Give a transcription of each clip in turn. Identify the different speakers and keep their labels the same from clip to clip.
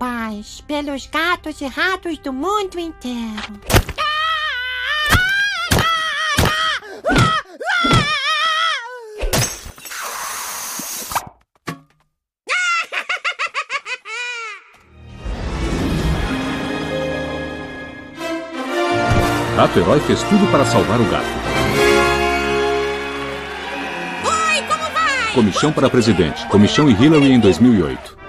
Speaker 1: Paz pelos gatos e ratos do mundo inteiro.
Speaker 2: Gato Herói fez tudo para salvar o gato.
Speaker 3: Oi, como vai?
Speaker 2: Comichão para presidente. Comichão e Hillary em 2008.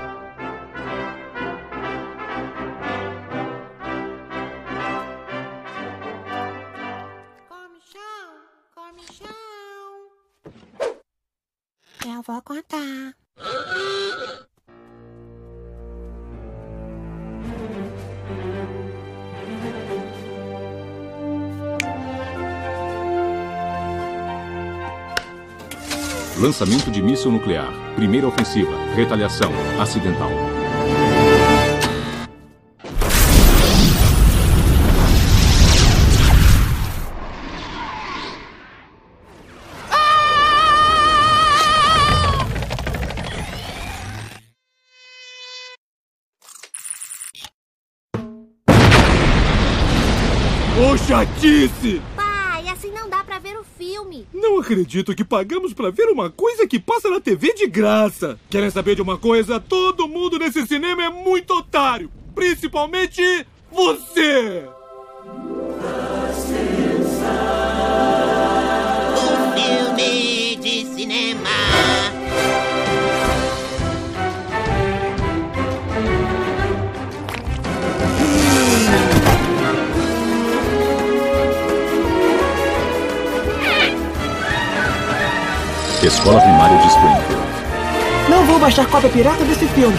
Speaker 2: Lançamento de míssil nuclear. Primeira ofensiva. Retaliação. Acidental.
Speaker 4: Chatice!
Speaker 3: Pai, assim não dá pra ver o filme.
Speaker 4: Não acredito que pagamos pra ver uma coisa que passa na TV de graça. Querem saber de uma coisa? Todo mundo nesse cinema é muito otário. Principalmente você!
Speaker 5: Um filme de cinema.
Speaker 2: Escola Primária de Springfield.
Speaker 6: Não vou baixar cópia pirata desse filme.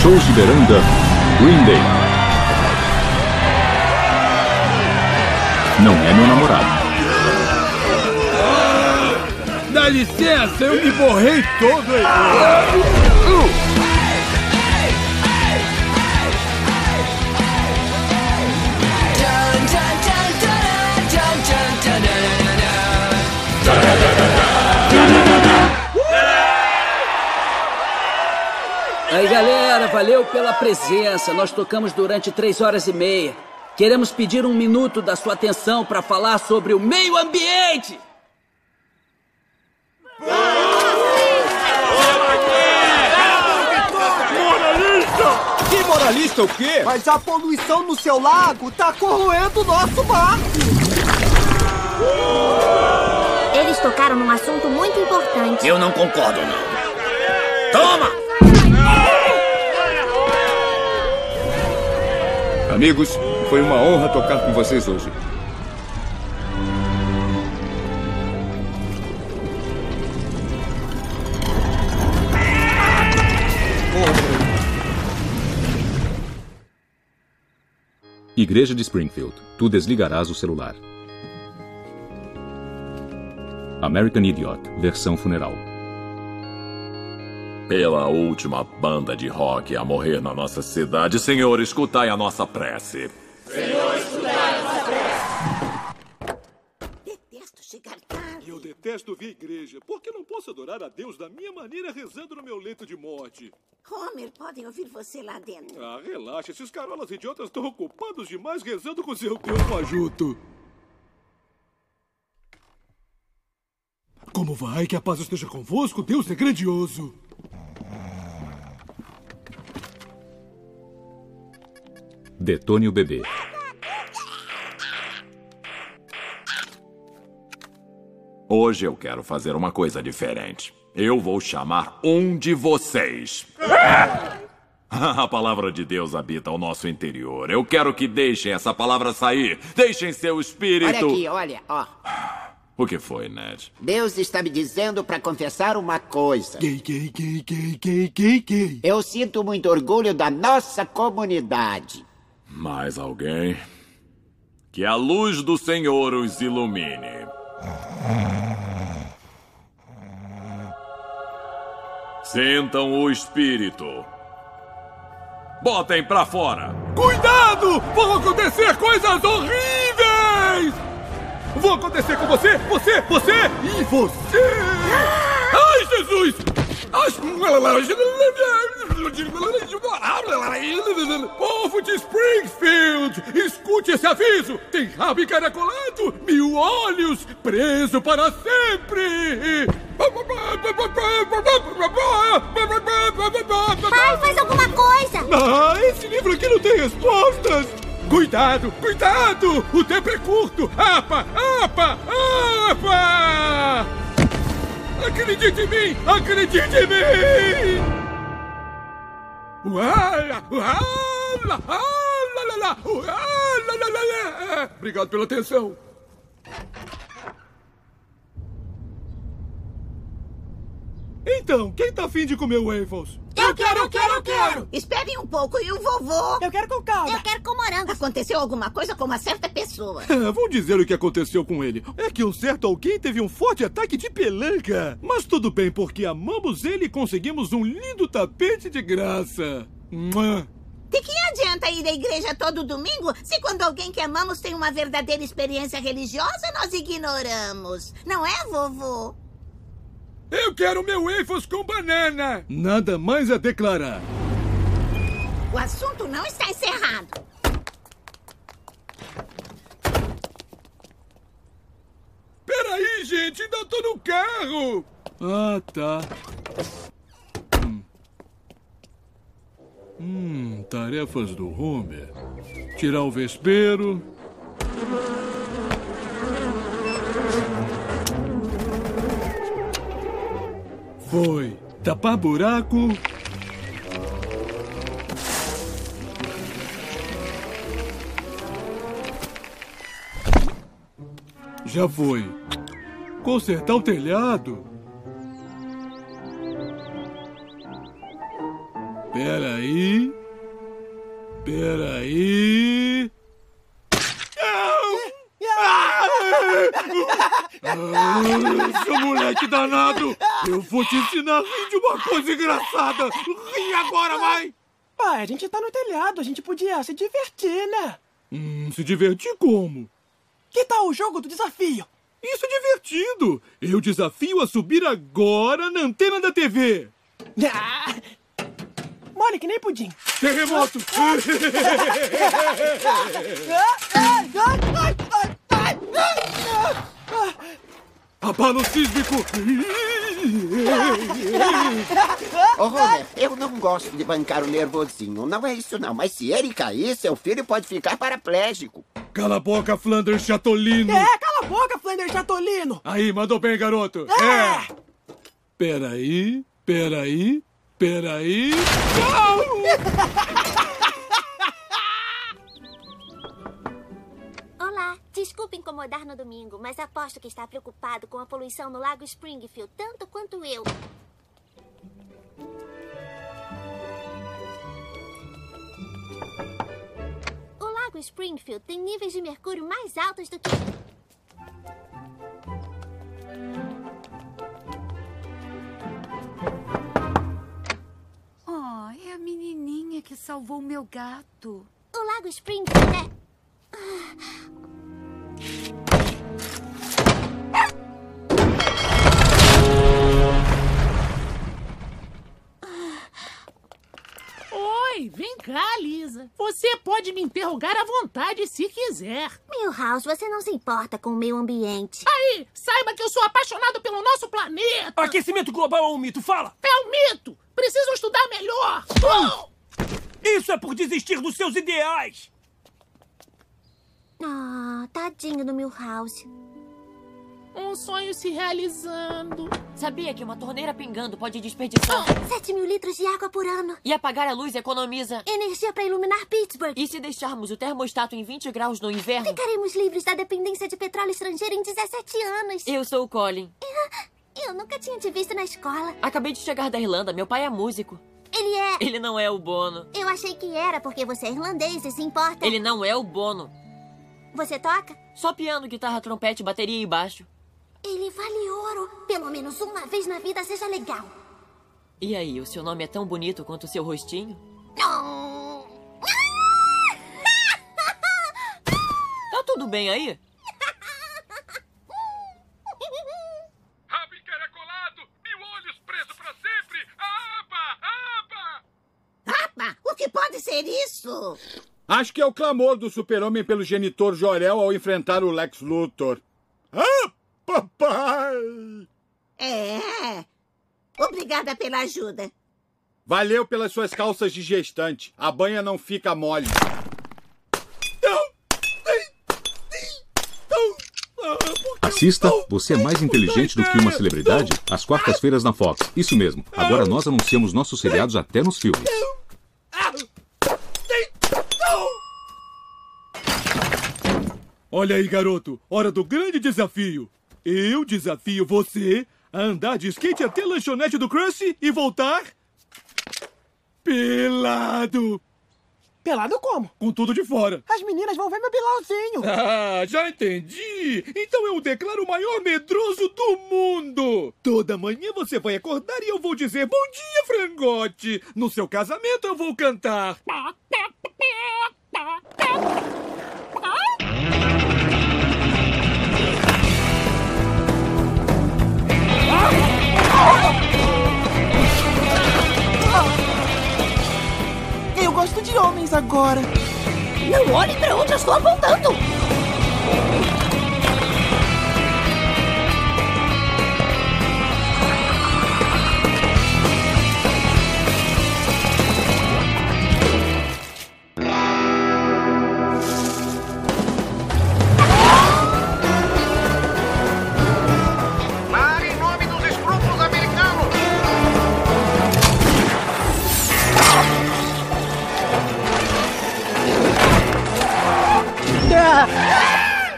Speaker 2: Shows de veranda. Green Day. Não é meu namorado.
Speaker 4: Dá licença, eu me borrei todo aí.
Speaker 7: Aí, valeu pela presença. Nós tocamos durante três horas e meia. Queremos pedir um minuto da sua atenção para falar sobre o meio ambiente.
Speaker 4: Moralista! Que moralista o quê?
Speaker 6: Mas a poluição no seu lago tá corroendo o nosso barco.
Speaker 3: Eles tocaram num assunto muito importante.
Speaker 5: Eu não concordo, não. Toma!
Speaker 4: Amigos, foi uma honra tocar com vocês hoje.
Speaker 2: Igreja de Springfield. Tu desligarás o celular. American Idiot. Versão funeral.
Speaker 8: Pela última banda de rock a morrer na nossa cidade, Senhor, escutai a nossa prece.
Speaker 5: Detesto chegar tarde.
Speaker 4: Eu detesto vir à igreja, porque não posso adorar a Deus da minha maneira rezando no meu leito de morte.
Speaker 5: Homer, podem ouvir você lá dentro.
Speaker 4: Ah, relaxa, esses carolas idiotas estão ocupados demais rezando com seu Deus fajuto. Como vai? Que a paz esteja convosco? Deus é grandioso.
Speaker 2: Detone o bebê.
Speaker 8: Hoje eu quero fazer uma coisa diferente. Eu vou chamar um de vocês. A palavra de Deus habita o nosso interior. Eu quero que deixem essa palavra sair. Deixem seu
Speaker 5: Olha
Speaker 8: espírito.
Speaker 5: aqui, olha, ó.
Speaker 8: O que foi, Ned?
Speaker 5: Deus está me dizendo para confessar uma coisa.
Speaker 4: Gay, gay, gay, gay, gay, gay, gay.
Speaker 5: Eu sinto muito orgulho da nossa comunidade.
Speaker 8: Mais alguém? Que a luz do Senhor os ilumine. Sintam o espírito. Botem pra fora.
Speaker 4: Cuidado! Vão acontecer coisas horríveis! Vão acontecer com você, você, você e você! Ai, Jesus! Povo de Springfield, escute esse aviso! Tem rabo encaracolado, mil olhos, preso para sempre!
Speaker 3: Pai, faz alguma coisa!
Speaker 4: Ah, esse livro aqui não tem respostas! Cuidado, cuidado! O tempo é curto! Apa, apa, apa! Acredite em mim! Acredite em mim! Obrigado pela atenção. Então, quem tá afim de comer waffles?
Speaker 1: Eu quero, eu quero, eu quero!
Speaker 9: Espere um pouco, e o vovô?
Speaker 6: Eu quero com calda.
Speaker 3: Eu quero com morango.
Speaker 9: Aconteceu alguma coisa com uma certa pessoa.
Speaker 4: Vou dizer o que aconteceu com ele. É que um certo alguém teve um forte ataque de pelanca. Mas tudo bem, porque amamos ele e conseguimos um lindo tapete de graça. Mua.
Speaker 9: De que adianta ir à igreja todo domingo se quando alguém que amamos tem uma verdadeira experiência religiosa nós ignoramos? Não é, vovô?
Speaker 4: Eu quero meu waffles com banana. Nada mais a declarar.
Speaker 9: O assunto não está encerrado.
Speaker 4: Peraí, gente, ainda tô no carro. Ah, tá. Hum. Hum, tarefas do Homer. Tirar o vespeiro. Foi. Tapar buraco. Já foi. Consertar o telhado. Peraí. Peraí. Ah, seu moleque danado! Eu vou te ensinar a rir de uma coisa engraçada! Ri agora, vai!
Speaker 6: Pai, a gente tá no telhado, a gente podia se divertir, né?
Speaker 4: Hum, se divertir como?
Speaker 6: Que tal o jogo do desafio?
Speaker 4: Isso é divertido! Eu desafio a subir agora na antena da TV!
Speaker 6: Ah! Mole que nem pudim.
Speaker 4: Terremoto!
Speaker 6: Ah, ah, ah, ai, ai, ai, ah, ah.
Speaker 4: Abalo sísmico!
Speaker 5: Ô, Homer, eu não gosto de bancar o nervosinho. Não é isso, não. Mas se ele cair, seu filho pode ficar paraplégico.
Speaker 4: Cala a boca, Flanders Chatolino!
Speaker 6: É, cala a boca, Flanders Chatolino!
Speaker 4: Aí, mandou bem, garoto!
Speaker 6: É!
Speaker 4: Peraí, peraí, peraí.
Speaker 3: Olá, desculpe incomodar no domingo, mas aposto que está preocupado com a poluição no Lago Springfield, tanto quanto eu. O Lago Springfield tem níveis de mercúrio mais altos do que.
Speaker 1: Oh, é a menininha que salvou meu gato.
Speaker 3: O Lago Springfield é.
Speaker 10: Oi, vem cá, Lisa. Você pode me interrogar à vontade se quiser.
Speaker 3: Milhouse, você não se importa com o meio ambiente.
Speaker 10: Aí, saiba que eu sou apaixonado pelo nosso planeta.
Speaker 11: Aquecimento global é um mito, fala!
Speaker 10: É um mito. Preciso estudar melhor.
Speaker 11: Isso é por desistir dos seus ideais!
Speaker 3: Ah, tadinho do Milhouse.
Speaker 10: Um sonho se realizando.
Speaker 12: Sabia que uma torneira pingando pode desperdiçar
Speaker 3: 7 mil litros de água por ano.
Speaker 12: e apagar a luz economiza.
Speaker 3: Energia para iluminar Pittsburgh.
Speaker 12: E se deixarmos o termostato em 20 graus no inverno?
Speaker 3: Ficaremos livres da dependência de petróleo estrangeiro em 17 anos.
Speaker 12: Eu sou o Colin.
Speaker 3: Eu nunca tinha te visto na escola.
Speaker 12: Acabei de chegar da Irlanda. Meu pai é músico.
Speaker 3: Ele é.
Speaker 12: Ele não é o Bono.
Speaker 3: Eu achei que era porque você é irlandês e se importa.
Speaker 12: Ele não é o Bono.
Speaker 3: Você toca?
Speaker 12: Só piano, guitarra, trompete, bateria e baixo.
Speaker 3: Ele vale ouro. Pelo menos uma vez na vida seja legal.
Speaker 12: E aí, o seu nome é tão bonito quanto o seu rostinho? Tá tudo bem aí?
Speaker 4: que pode
Speaker 9: ser isso?
Speaker 4: Acho que é o clamor do super-homem pelo genitor Jorel ao enfrentar o Lex Luthor. Ah, papai!
Speaker 9: É. Obrigada pela ajuda.
Speaker 4: Valeu pelas suas calças de gestante. A banha não fica mole.
Speaker 2: Assista Você é Mais Inteligente do que uma Celebridade às quartas-feiras na Fox. Isso mesmo. Agora nós anunciamos nossos seriados até nos filmes.
Speaker 4: Olha aí, garoto. Hora do grande desafio. Eu desafio você a andar de skate até a lanchonete do Krusty e voltar... Pelado.
Speaker 6: Pelado como?
Speaker 4: Com tudo de fora.
Speaker 6: As meninas vão ver meu bilauzinho.
Speaker 4: Ah, já entendi. Então eu declaro o maior medroso do mundo. Toda manhã você vai acordar e eu vou dizer bom dia, frangote. No seu casamento eu vou cantar.
Speaker 6: Eu gosto de homens agora.
Speaker 9: Não olhe pra onde eu estou apontando.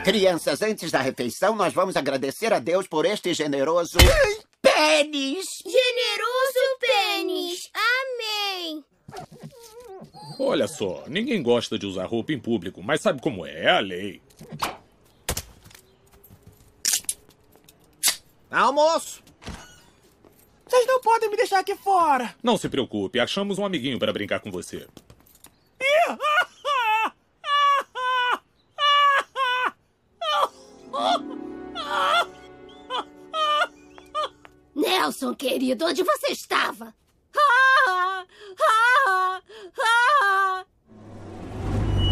Speaker 5: Crianças, antes da refeição, nós vamos agradecer a Deus por este generoso pênis.
Speaker 1: Generoso pênis. Amém.
Speaker 13: Olha só, ninguém gosta de usar roupa em público, mas sabe como é? É a lei.
Speaker 14: Almoço!
Speaker 6: Vocês não podem me deixar aqui fora.
Speaker 13: Não se preocupe, achamos um amiguinho para brincar com você.
Speaker 1: Nelson, querido, onde você estava?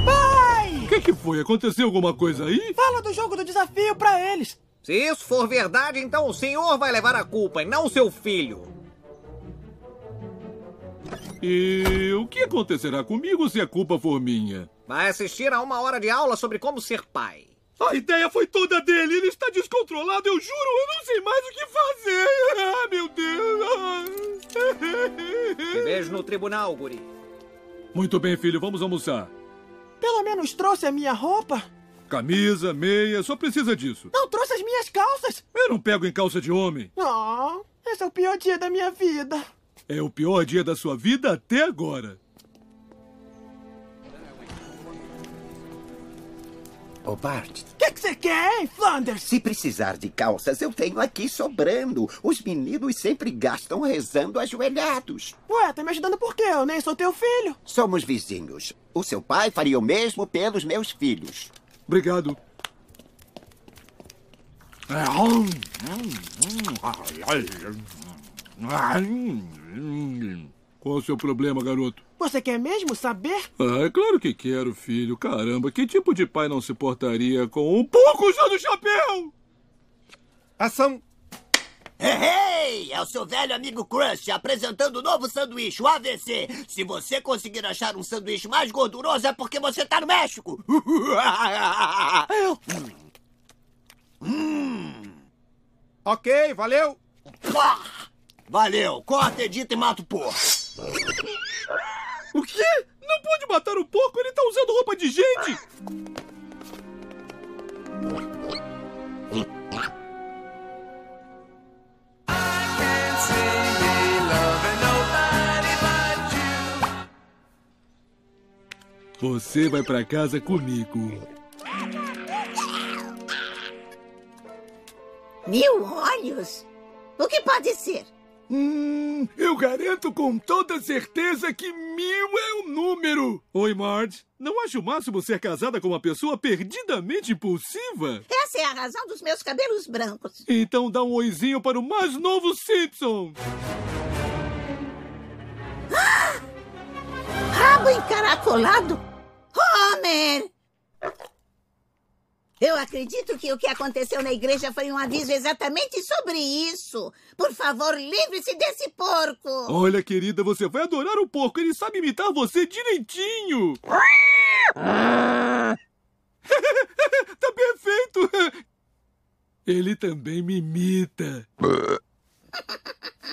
Speaker 6: Pai!
Speaker 4: O que, que foi? Aconteceu alguma coisa aí?
Speaker 6: Fala do jogo do desafio pra eles.
Speaker 14: Se isso for verdade, então o senhor vai levar a culpa e não seu filho.
Speaker 4: E o que acontecerá comigo se a culpa for minha?
Speaker 14: Vai assistir a uma hora de aula sobre como ser pai.
Speaker 4: A ideia foi toda dele. Ele está descontrolado, eu juro. Eu não sei mais o que fazer. Ah, meu Deus.
Speaker 14: Te vejo no tribunal, guri.
Speaker 4: Muito bem, filho. Vamos almoçar.
Speaker 6: Pelo menos trouxe a minha roupa.
Speaker 4: Camisa, meia, só precisa disso.
Speaker 6: Não trouxe as minhas calças.
Speaker 4: Eu não pego em calça de homem.
Speaker 6: Oh, esse é o pior dia da minha vida.
Speaker 4: É o pior dia da sua vida até agora.
Speaker 5: Ô, Bart,
Speaker 6: O que você quer, hein, Flanders?
Speaker 5: se precisar de calças, eu tenho aqui sobrando. Os meninos sempre gastam rezando ajoelhados.
Speaker 6: Ué, tá me ajudando por quê? Eu nem sou teu filho.
Speaker 5: Somos vizinhos. O seu pai faria o mesmo pelos meus filhos.
Speaker 4: Obrigado. Qual é o seu problema, garoto?
Speaker 6: Você quer mesmo saber?
Speaker 4: Ah, é claro que quero, filho. Caramba, que tipo de pai não se portaria com um pouco já do chapéu?
Speaker 14: Ação!
Speaker 15: Hey, é o seu velho amigo Crunch apresentando o novo sanduíche, o AVC. Se você conseguir achar um sanduíche mais gorduroso é porque você tá no México.
Speaker 14: Ok, valeu!
Speaker 15: Valeu, corta, edita e mata o porco.
Speaker 4: O quê? Não pode matar o porco, ele tá usando roupa de gente! Você vai pra casa comigo.
Speaker 9: Mil olhos? O que pode ser?
Speaker 4: Hum, eu garanto com toda certeza que mil é o número. Oi, Marge. Não acha o máximo ser casada com uma pessoa perdidamente impulsiva?
Speaker 9: Essa é a razão dos meus cabelos brancos.
Speaker 4: Então dá um oizinho para o mais novo Simpson.
Speaker 9: Ah! Rabo encaracolado? Homer! Eu acredito que o que aconteceu na igreja foi um aviso exatamente sobre isso. Por favor, livre-se desse porco.
Speaker 4: Olha, querida, você vai adorar o porco. Ele sabe imitar você direitinho. tá perfeito. Ele também me imita.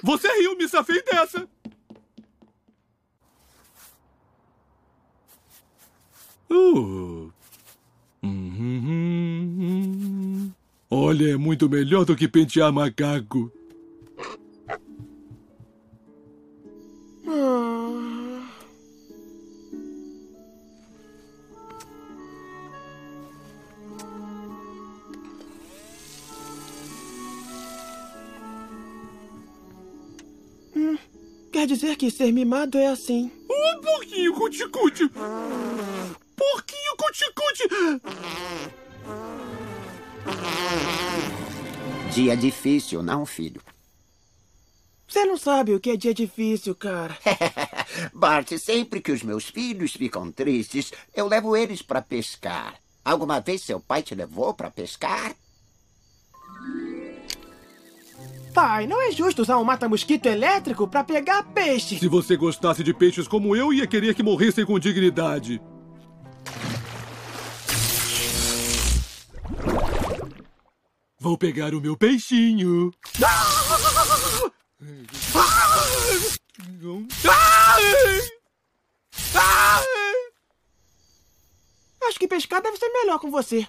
Speaker 4: Você riu, me safei dessa. Uh. Olha, é muito melhor do que pentear macaco.
Speaker 6: Ah. Hum, quer dizer que ser mimado é assim.
Speaker 4: Um pouquinho, cuticute. Porquinho, cuticute.
Speaker 5: Dia difícil, não, filho?
Speaker 6: Você não sabe o que é dia difícil, cara.
Speaker 5: Bart, sempre que os meus filhos ficam tristes, eu levo eles para pescar. Alguma vez seu pai te levou para pescar?
Speaker 6: Pai, não é justo usar um mata-mosquito elétrico para pegar peixe.
Speaker 4: Se você gostasse de peixes como eu, ia querer que morressem com dignidade. Vou pegar o meu peixinho.
Speaker 6: Acho que pescar deve ser melhor com você.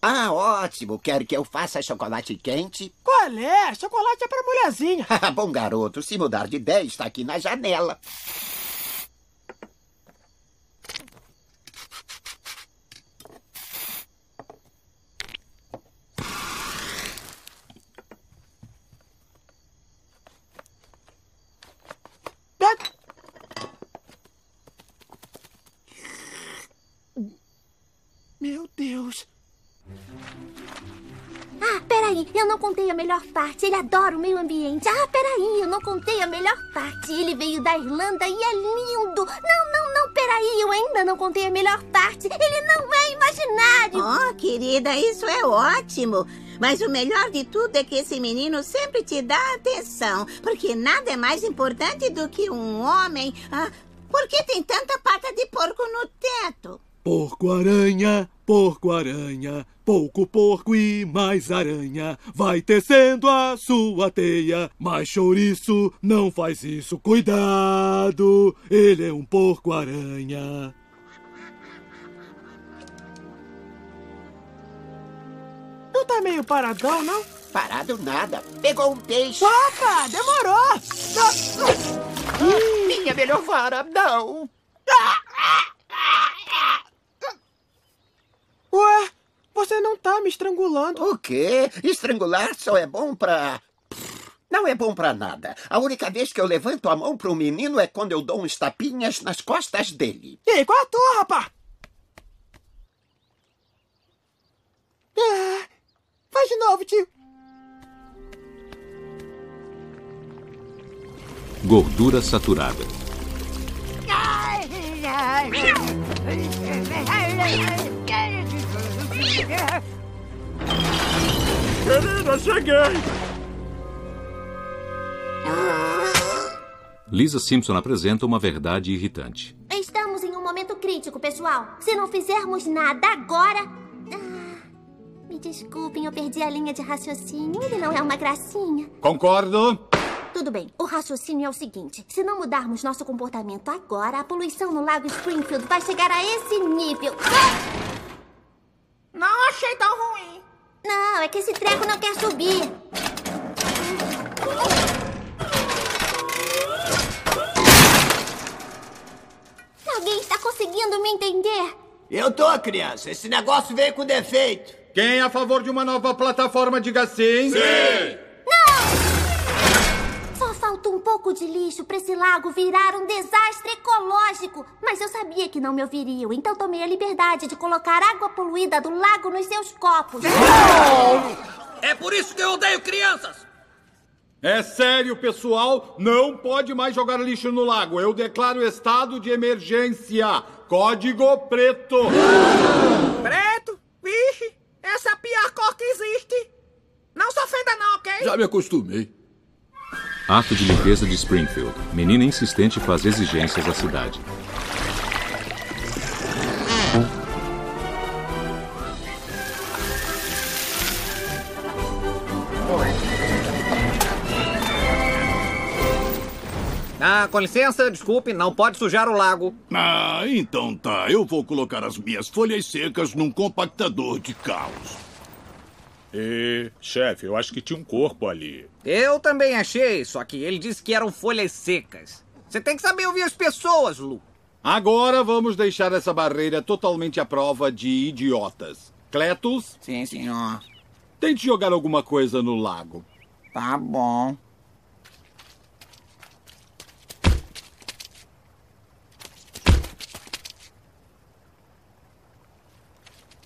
Speaker 5: Ah, ótimo. Quer que eu faça chocolate quente?
Speaker 6: Qual é? Chocolate é para mulherzinha.
Speaker 5: Bom garoto, se mudar de ideia, está aqui na janela.
Speaker 6: Meu Deus.
Speaker 3: Ah, peraí, eu não contei a melhor parte. Ele adora o meio ambiente. Ah, peraí, eu não contei a melhor parte. Ele veio da Irlanda e é lindo. Não, não, não, peraí, eu ainda não contei a melhor parte. Ele não é imaginário.
Speaker 9: Oh, querida, isso é ótimo. Mas o melhor de tudo é que esse menino sempre te dá atenção. Porque nada é mais importante do que um homem. Ah, por que tem tanta pata de porco no teto?
Speaker 4: Porco-aranha, porco-aranha, pouco porco e mais aranha. Vai tecendo a sua teia, mas chouriço não faz isso. Cuidado, ele é um porco-aranha.
Speaker 6: Não tá meio paradão, não?
Speaker 5: Parado nada. Pegou um peixe.
Speaker 6: Opa, demorou.
Speaker 5: Hum, minha melhor vara, não.
Speaker 6: Ué, você não tá me estrangulando.
Speaker 5: O quê? Estrangular só é bom pra... Não é bom pra nada. A única vez que eu levanto a mão pro menino é quando eu dou uns tapinhas nas costas dele.
Speaker 6: Ei, qual a tua, rapá? Ah, faz de novo, tio.
Speaker 2: Gordura saturada.
Speaker 4: Querida, cheguei!
Speaker 2: Lisa Simpson apresenta uma verdade irritante.
Speaker 3: Estamos em um momento crítico, pessoal. Se não fizermos nada agora. Ah, me desculpem, eu perdi a linha de raciocínio. Ele não é uma gracinha.
Speaker 4: Concordo.
Speaker 3: Tudo bem, o raciocínio é o seguinte: se não mudarmos nosso comportamento agora, a poluição no lago Springfield vai chegar a esse nível.
Speaker 6: Não achei tão ruim.
Speaker 3: Não, é que esse treco não quer subir. Alguém está conseguindo me entender?
Speaker 15: Eu tô, criança. Esse negócio veio com defeito.
Speaker 16: Quem é a favor de uma nova plataforma, diga sim.
Speaker 15: Sim!
Speaker 3: Só falta um pouco de lixo para esse lago virar um desastre ecológico. Mas eu sabia que não me ouviriam, então tomei a liberdade de colocar água poluída do lago nos seus copos.
Speaker 14: É por isso que eu odeio crianças!
Speaker 16: É sério, pessoal. Não pode mais jogar lixo no lago. Eu declaro estado de emergência. Código preto.
Speaker 14: Preto? Vixe, essa é a pior cor que existe. Não se ofenda não, ok?
Speaker 4: Já me acostumei.
Speaker 2: Ato de limpeza de Springfield. Menina insistente faz exigências à cidade.
Speaker 14: Ah, com licença, desculpe, não pode sujar o lago.
Speaker 4: Ah, então tá. Eu vou colocar as minhas folhas secas num compactador de caos.
Speaker 11: E, chefe, eu acho que tinha um corpo ali.
Speaker 14: Eu também achei, só que ele disse que eram folhas secas. Você tem que saber ouvir as pessoas, Lu.
Speaker 16: Agora vamos deixar essa barreira totalmente à prova de idiotas. Cletus?
Speaker 17: Sim, senhor.
Speaker 16: Tente jogar alguma coisa no lago.
Speaker 17: Tá bom.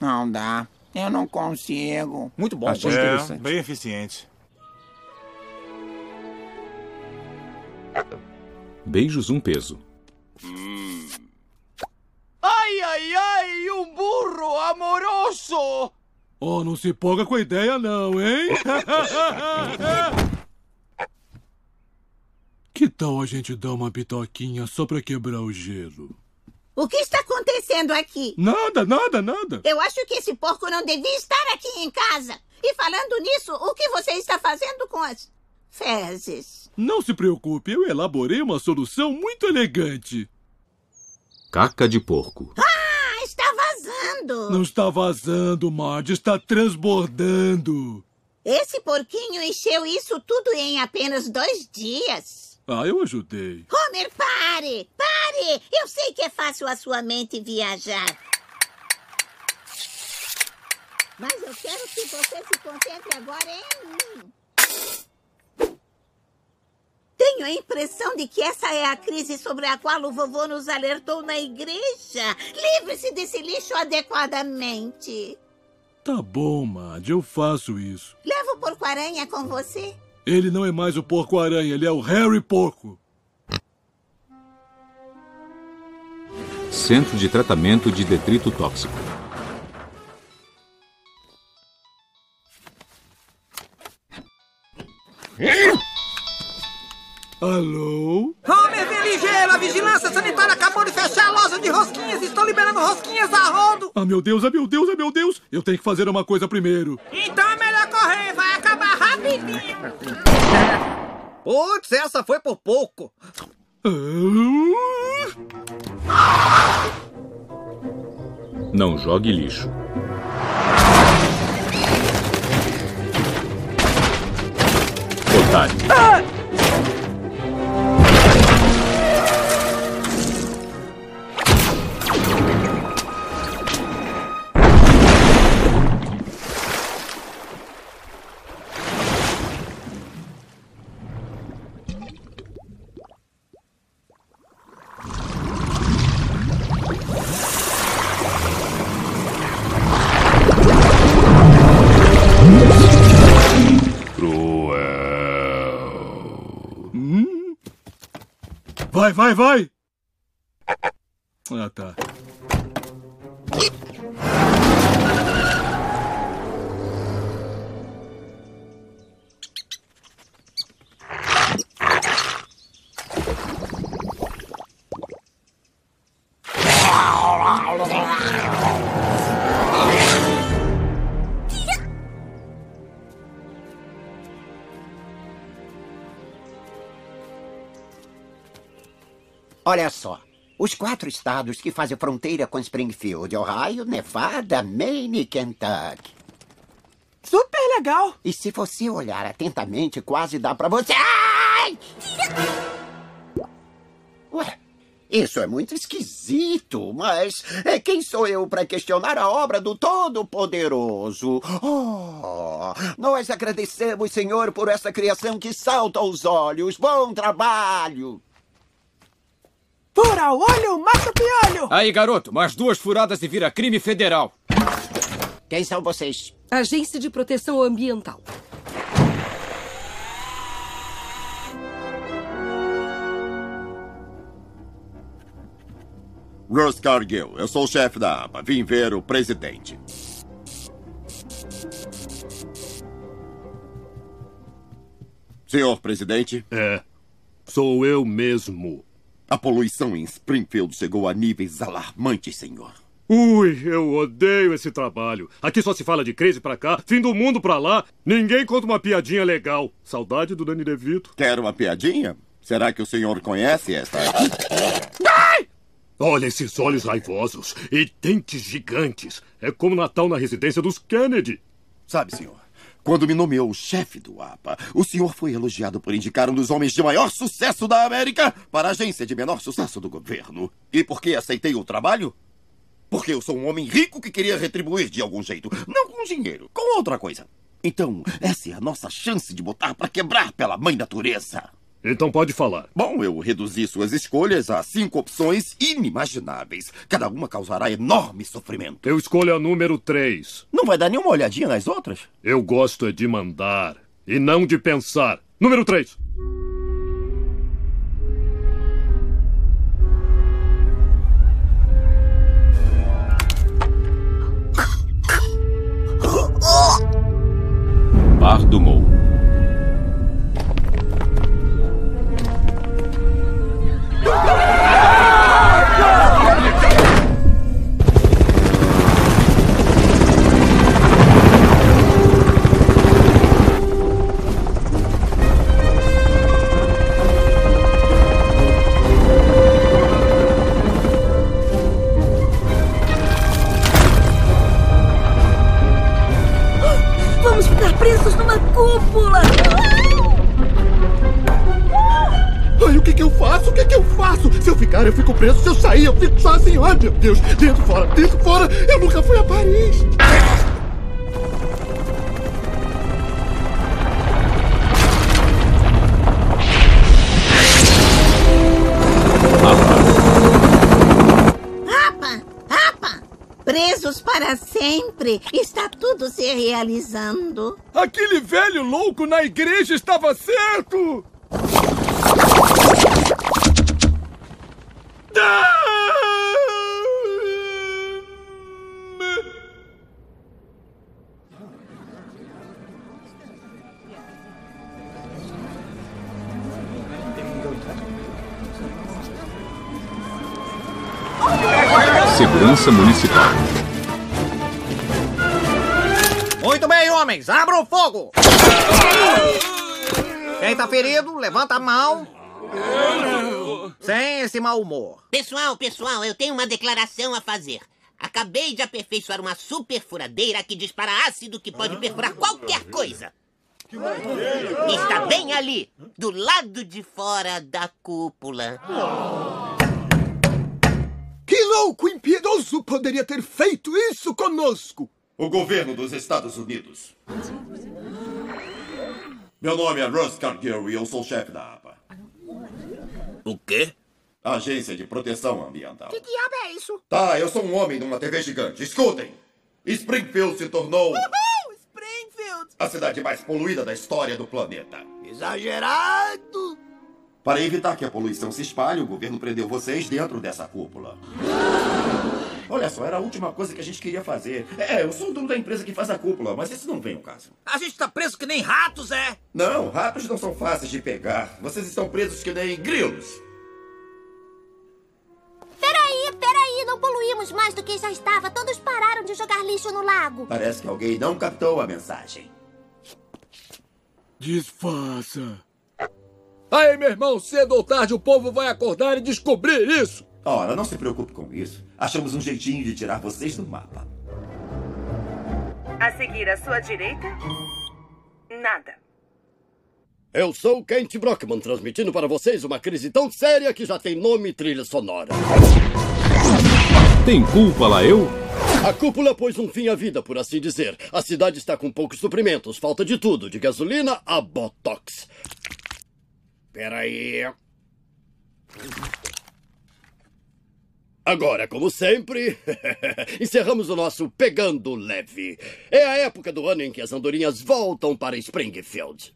Speaker 17: Não dá. Eu não consigo.
Speaker 14: Muito bom,
Speaker 18: Achei
Speaker 14: interessante.
Speaker 18: bem eficiente.
Speaker 2: Beijos um peso.
Speaker 6: Ai, ai, ai, um burro amoroso!
Speaker 4: Oh, não se empolga com a ideia não, hein? que tal a gente dar uma pitoquinha só pra quebrar o gelo?
Speaker 9: O que está acontecendo aqui?
Speaker 4: Nada, nada, nada.
Speaker 9: Eu acho que esse porco não devia estar aqui em casa. E falando nisso, o que você está fazendo com as fezes?
Speaker 4: Não se preocupe, eu elaborei uma solução muito elegante.
Speaker 2: Caca de porco.
Speaker 9: Ah, está vazando.
Speaker 4: Não está vazando, Marge, está transbordando.
Speaker 9: Esse porquinho encheu isso tudo em apenas dois dias.
Speaker 4: Ah, eu ajudei.
Speaker 9: Homer, pare! Pare! Eu sei que é fácil a sua mente viajar. Mas eu quero que você se concentre agora em mim. Tenho a impressão de que essa é a crise sobre a qual o vovô nos alertou na igreja. Livre-se desse lixo adequadamente.
Speaker 4: Tá bom, Marge, eu faço isso.
Speaker 9: Leva o porco-aranha com você?
Speaker 4: Ele não é mais o porco-aranha, ele é o Harry Porco.
Speaker 2: Centro de tratamento de detrito tóxico.
Speaker 4: Alô?
Speaker 14: Homer, vem ligeiro! A vigilância sanitária acabou de fechar a loja de rosquinhas e estão liberando rosquinhas a rodo!
Speaker 4: Ah, meu Deus, ah, meu Deus, ah, meu Deus! Eu tenho que fazer uma coisa primeiro.
Speaker 14: Então é melhor correr, vai acabar! Putz, essa foi por pouco!
Speaker 2: Não jogue lixo. Otário.
Speaker 4: Vai, vai, vai! Ah, tá.
Speaker 5: Olha só. Os quatro estados que fazem fronteira com Springfield, Ohio, Nevada, Maine e Kentucky.
Speaker 6: Super legal!
Speaker 5: E se você olhar atentamente, quase dá pra você. Ai! Ué, isso é muito esquisito, mas é, quem sou eu para questionar a obra do Todo-Poderoso? Oh, nós agradecemos, Senhor, por essa criação que salta aos olhos. Bom trabalho!
Speaker 6: Fura o olho, mata o piolho!
Speaker 19: Aí, garoto, mais duas furadas e vira crime federal.
Speaker 5: Quem são vocês?
Speaker 1: Agência de Proteção Ambiental.
Speaker 20: Rose Cargill, eu sou o chefe da aba. Vim ver o presidente. Senhor presidente?
Speaker 21: É. Sou eu mesmo.
Speaker 20: A poluição em Springfield chegou a níveis alarmantes, senhor.
Speaker 21: Ui, eu odeio esse trabalho. Aqui só se fala de crise pra cá, fim do mundo pra lá. Ninguém conta uma piadinha legal. Saudade do Dani DeVito.
Speaker 20: Quer uma piadinha? Será que o senhor conhece esta?
Speaker 21: Ai! Olha esses olhos raivosos e dentes gigantes. É como Natal na residência dos Kennedy.
Speaker 20: Sabe, senhor, quando me nomeou chefe do APA, o senhor foi elogiado por indicar um dos homens de maior sucesso da América para a agência de menor sucesso do governo. E por que aceitei o trabalho? Porque eu sou um homem rico que queria retribuir de algum jeito. Não com dinheiro, com outra coisa. Então, essa é a nossa chance de botar para quebrar pela mãe natureza.
Speaker 21: Então pode falar.
Speaker 20: Bom, eu reduzi suas escolhas a cinco opções inimagináveis. Cada uma causará enorme sofrimento.
Speaker 21: Eu escolho a número 3.
Speaker 20: Não vai dar nenhuma olhadinha nas outras?
Speaker 21: Eu gosto é de mandar e não de pensar. Número 3.
Speaker 11: Fico sozinho. Ai, meu Deus. Dentro, fora, dentro, fora. Eu nunca fui a Paris.
Speaker 9: Apa! Apa! Presos para sempre! Está tudo se realizando.
Speaker 11: Aquele velho louco na igreja estava certo!
Speaker 2: Segurança Municipal.
Speaker 14: Muito bem, homens, abram o fogo! Quem tá ferido, levanta a mão. Sem esse mau humor.
Speaker 22: Pessoal, pessoal, eu tenho uma declaração a fazer. Acabei de aperfeiçoar uma super furadeira que dispara ácido que pode perfurar qualquer coisa. Está bem ali, do lado de fora da cúpula.
Speaker 11: Que louco impiedoso poderia ter feito isso conosco?
Speaker 20: O governo dos Estados Unidos. Meu nome é Russ Cargill e eu sou chefe da APA.
Speaker 15: O quê?
Speaker 20: Agência de Proteção Ambiental.
Speaker 14: Que diabo é isso?
Speaker 20: Tá, eu sou um homem numa TV gigante. Escutem! Springfield se tornou
Speaker 6: Uhul! Springfield!
Speaker 20: a cidade mais poluída da história do planeta.
Speaker 15: Exagerado!
Speaker 20: Para evitar que a poluição se espalhe, o governo prendeu vocês dentro dessa cúpula. Olha só, era a última coisa que a gente queria fazer. É, eu sou o dono da empresa que faz a cúpula, mas isso não vem ao caso.
Speaker 15: A gente tá preso que nem ratos, é?
Speaker 20: Não, ratos não são fáceis de pegar. Vocês estão presos que nem grilos.
Speaker 3: Peraí, peraí, não poluímos mais do que já estava. Todos pararam de jogar lixo no lago.
Speaker 20: Parece que alguém não captou a mensagem.
Speaker 11: Disfarça. Aí, meu irmão, cedo ou tarde o povo vai acordar e descobrir isso.
Speaker 20: Ora, não se preocupe com isso. Achamos um jeitinho de tirar vocês do mapa.
Speaker 23: A seguir à sua direita, nada.
Speaker 24: Eu sou Kent Brockman, transmitindo para vocês uma crise tão séria que já tem nome e trilha sonora.
Speaker 2: Tem culpa lá eu?
Speaker 24: A cúpula pôs um fim à vida, por assim dizer. A cidade está com poucos suprimentos, falta de tudo, de gasolina a botox. Espera aí. Agora, como sempre, encerramos o nosso Pegando Leve. É a época do ano em que as andorinhas voltam para Springfield.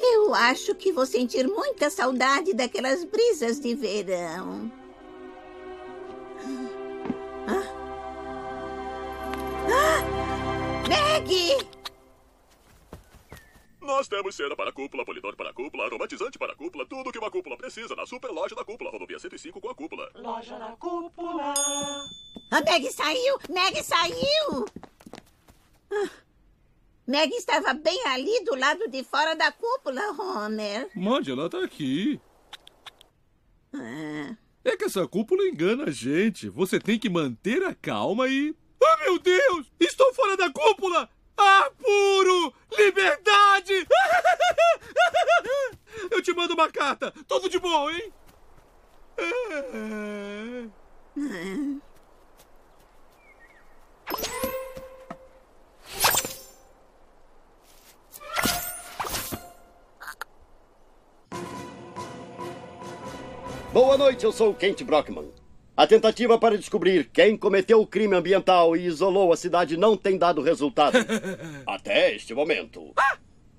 Speaker 9: Eu acho que vou sentir muita saudade daquelas brisas de verão. Ah. Ah! Maggie!
Speaker 25: Nós temos cera para a cúpula, polidor para a cúpula, aromatizante para a cúpula, tudo que uma cúpula precisa na super loja da cúpula, rodovia 105 com a cúpula.
Speaker 6: Loja da cúpula.
Speaker 9: A Meg saiu! Meg saiu! Ah. Meg estava bem ali do lado de fora da cúpula, Homer.
Speaker 4: Mande, ela tá aqui.
Speaker 9: Ah.
Speaker 4: É que essa cúpula engana a gente. Você tem que manter a calma e. Oh, meu Deus! Estou fora da cúpula! Ar puro! Liberdade! Eu te mando uma carta! Tudo de bom, hein? É...
Speaker 24: Boa noite, eu sou Kent Brockman. A tentativa para descobrir quem cometeu o crime ambiental e isolou a cidade não tem dado resultado. Até este momento.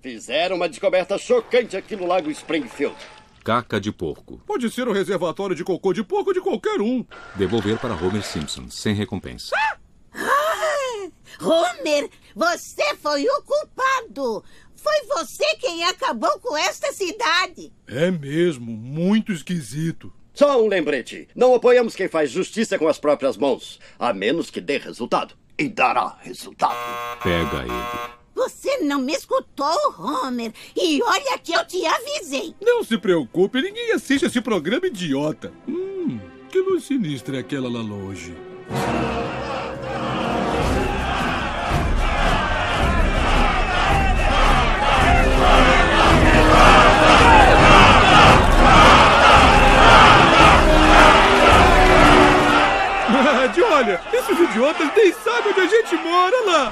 Speaker 24: Fizeram uma descoberta chocante aqui no Lago Springfield.
Speaker 2: Caca de porco.
Speaker 4: Pode ser um reservatório de cocô de porco de qualquer um.
Speaker 2: Devolver para Homer Simpson, sem recompensa.
Speaker 9: Ah! Homer, você foi o culpado! Foi você quem acabou com esta cidade!
Speaker 4: É mesmo, muito esquisito.
Speaker 24: Só um lembrete: não apoiamos quem faz justiça com as próprias mãos, a menos que dê resultado. E dará resultado.
Speaker 2: Pega ele.
Speaker 9: Você não me escutou, Homer. E olha que eu te avisei.
Speaker 4: Não se preocupe, ninguém assiste esse programa idiota. Hum, que luz sinistra é aquela lá longe? Olha, esses idiotas nem sabem onde a gente mora lá.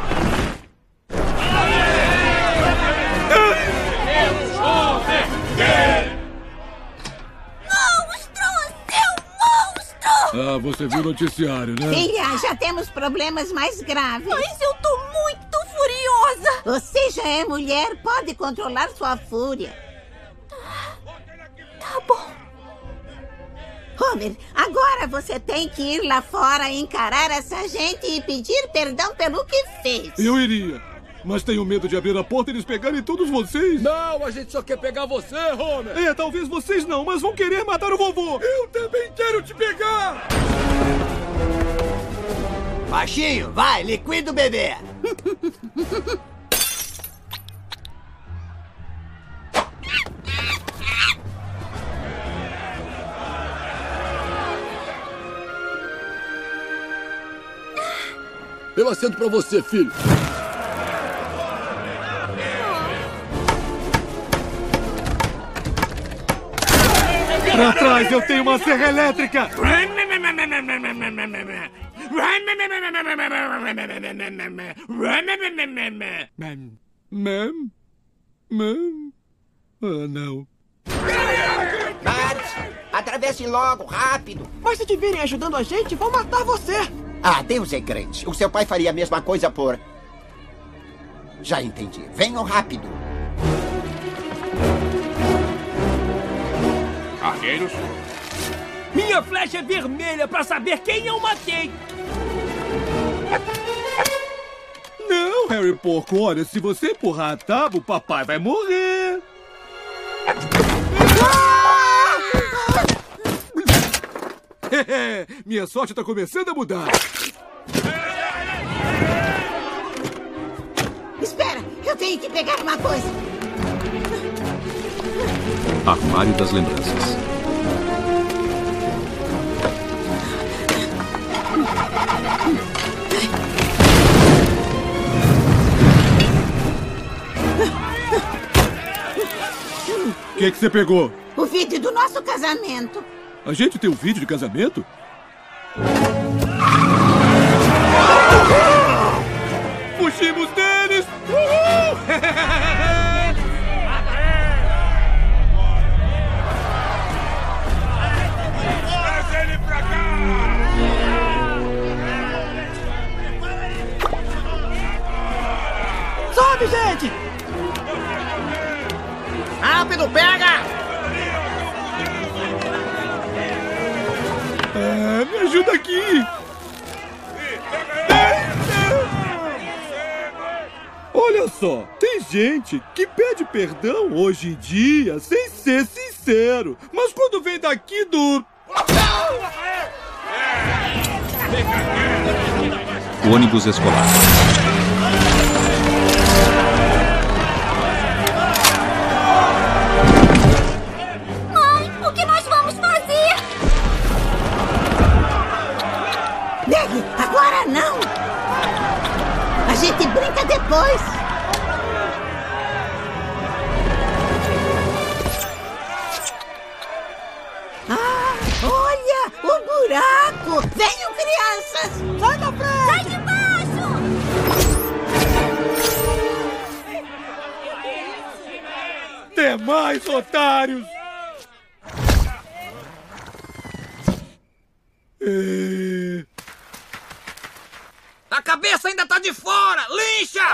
Speaker 9: Monstro! Seu monstro!
Speaker 4: Ah, você viu o noticiário, né?
Speaker 9: Filha, já temos problemas mais graves.
Speaker 3: Mas eu tô muito furiosa!
Speaker 9: Você já é mulher, pode controlar sua fúria.
Speaker 3: Tá bom.
Speaker 9: Homer, agora você tem que ir lá fora, encarar essa gente e pedir perdão pelo que fez.
Speaker 4: Eu iria. Mas tenho medo de abrir a porta e eles pegarem todos vocês.
Speaker 26: Não, a gente só quer pegar você, Homer.
Speaker 4: É, talvez vocês não, mas vão querer matar o vovô.
Speaker 11: Eu também quero te pegar.
Speaker 15: Baixinho, vai, liquida o bebê.
Speaker 26: Eu assento pra você, filho.
Speaker 4: Pra trás, eu tenho uma serra elétrica! Mem? Mem? Mem? Ah, não.
Speaker 5: Bart, atravesse logo, rápido.
Speaker 14: Mas se te virem ajudando a gente, vão matar você.
Speaker 5: Ah, Deus é grande. O seu pai faria a mesma coisa por... Já entendi. Venham rápido.
Speaker 25: Arqueiros?
Speaker 26: Minha flecha é vermelha pra saber quem eu matei.
Speaker 4: Não, Harry Porco, olha, se você empurrar a tábua, o papai vai morrer. Minha sorte tá começando a mudar.
Speaker 9: Espera, eu tenho que pegar uma coisa.
Speaker 2: Armário das lembranças.
Speaker 4: O que, que você pegou?
Speaker 9: O vídeo do nosso casamento.
Speaker 4: A gente tem um vídeo de casamento? Olha só, tem gente que pede perdão hoje em dia sem ser sincero, mas quando vem daqui do.
Speaker 2: Ônibus escolar.
Speaker 3: Mãe, o que nós vamos fazer?
Speaker 9: Meg, agora não! A gente brinca depois! O buraco! Venham, crianças! Sai da frente!
Speaker 3: Sai de baixo!
Speaker 4: Até mais, otários! É...
Speaker 14: A cabeça ainda tá de fora! Lincha!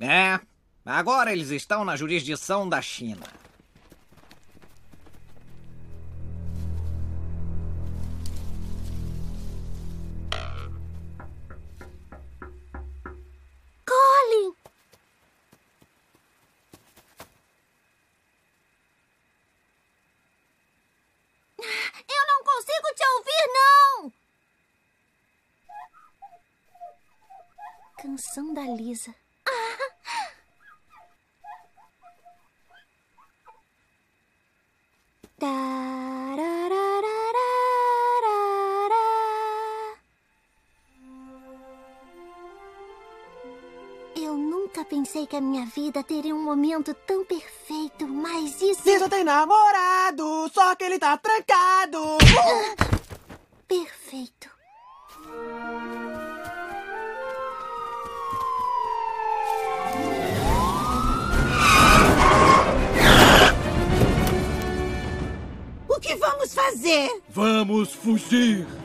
Speaker 14: É, agora eles estão na jurisdição da China.
Speaker 3: Colin! Eu não consigo te ouvir, não! Canção da Lisa. Pensei que a minha vida teria um momento tão perfeito, mas isso.
Speaker 6: Lisa tem namorado, só que ele tá trancado.
Speaker 3: Perfeito.
Speaker 9: O que vamos fazer?
Speaker 4: Vamos fugir!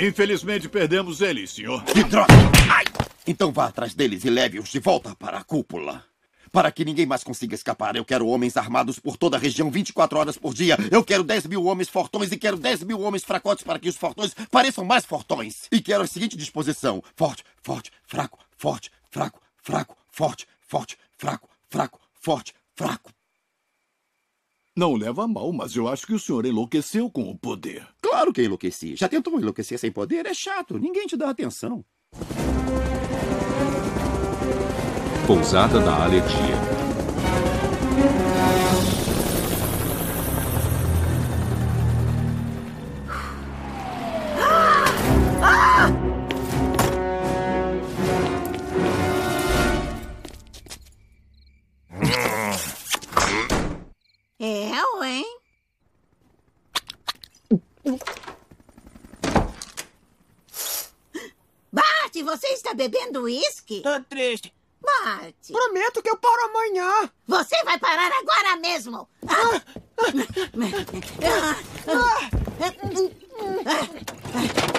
Speaker 11: Infelizmente perdemos ele, senhor.
Speaker 20: Que droga! Ai! Então vá atrás deles e leve-os de volta para a cúpula. Para que ninguém mais consiga escapar, eu quero homens armados por toda a região 24 horas por dia. Eu quero 10 mil homens fortões e quero 10 mil homens fracotes para que os fortões pareçam mais fortões. E quero a seguinte disposição: forte, forte, fraco, forte, fraco, fraco, forte, forte, fraco, fraco, forte, fraco.
Speaker 11: Não leva a mal, mas eu acho que o senhor enlouqueceu com o poder.
Speaker 20: Claro que enlouqueci. Já tentou enlouquecer sem poder? É chato. Ninguém te dá atenção.
Speaker 2: Pousada da alergia.
Speaker 9: É, ué. Bart, você está bebendo uísque?
Speaker 6: Tô triste.
Speaker 9: Bart,
Speaker 6: Prometo que eu paro amanhã.
Speaker 9: você vai parar agora mesmo.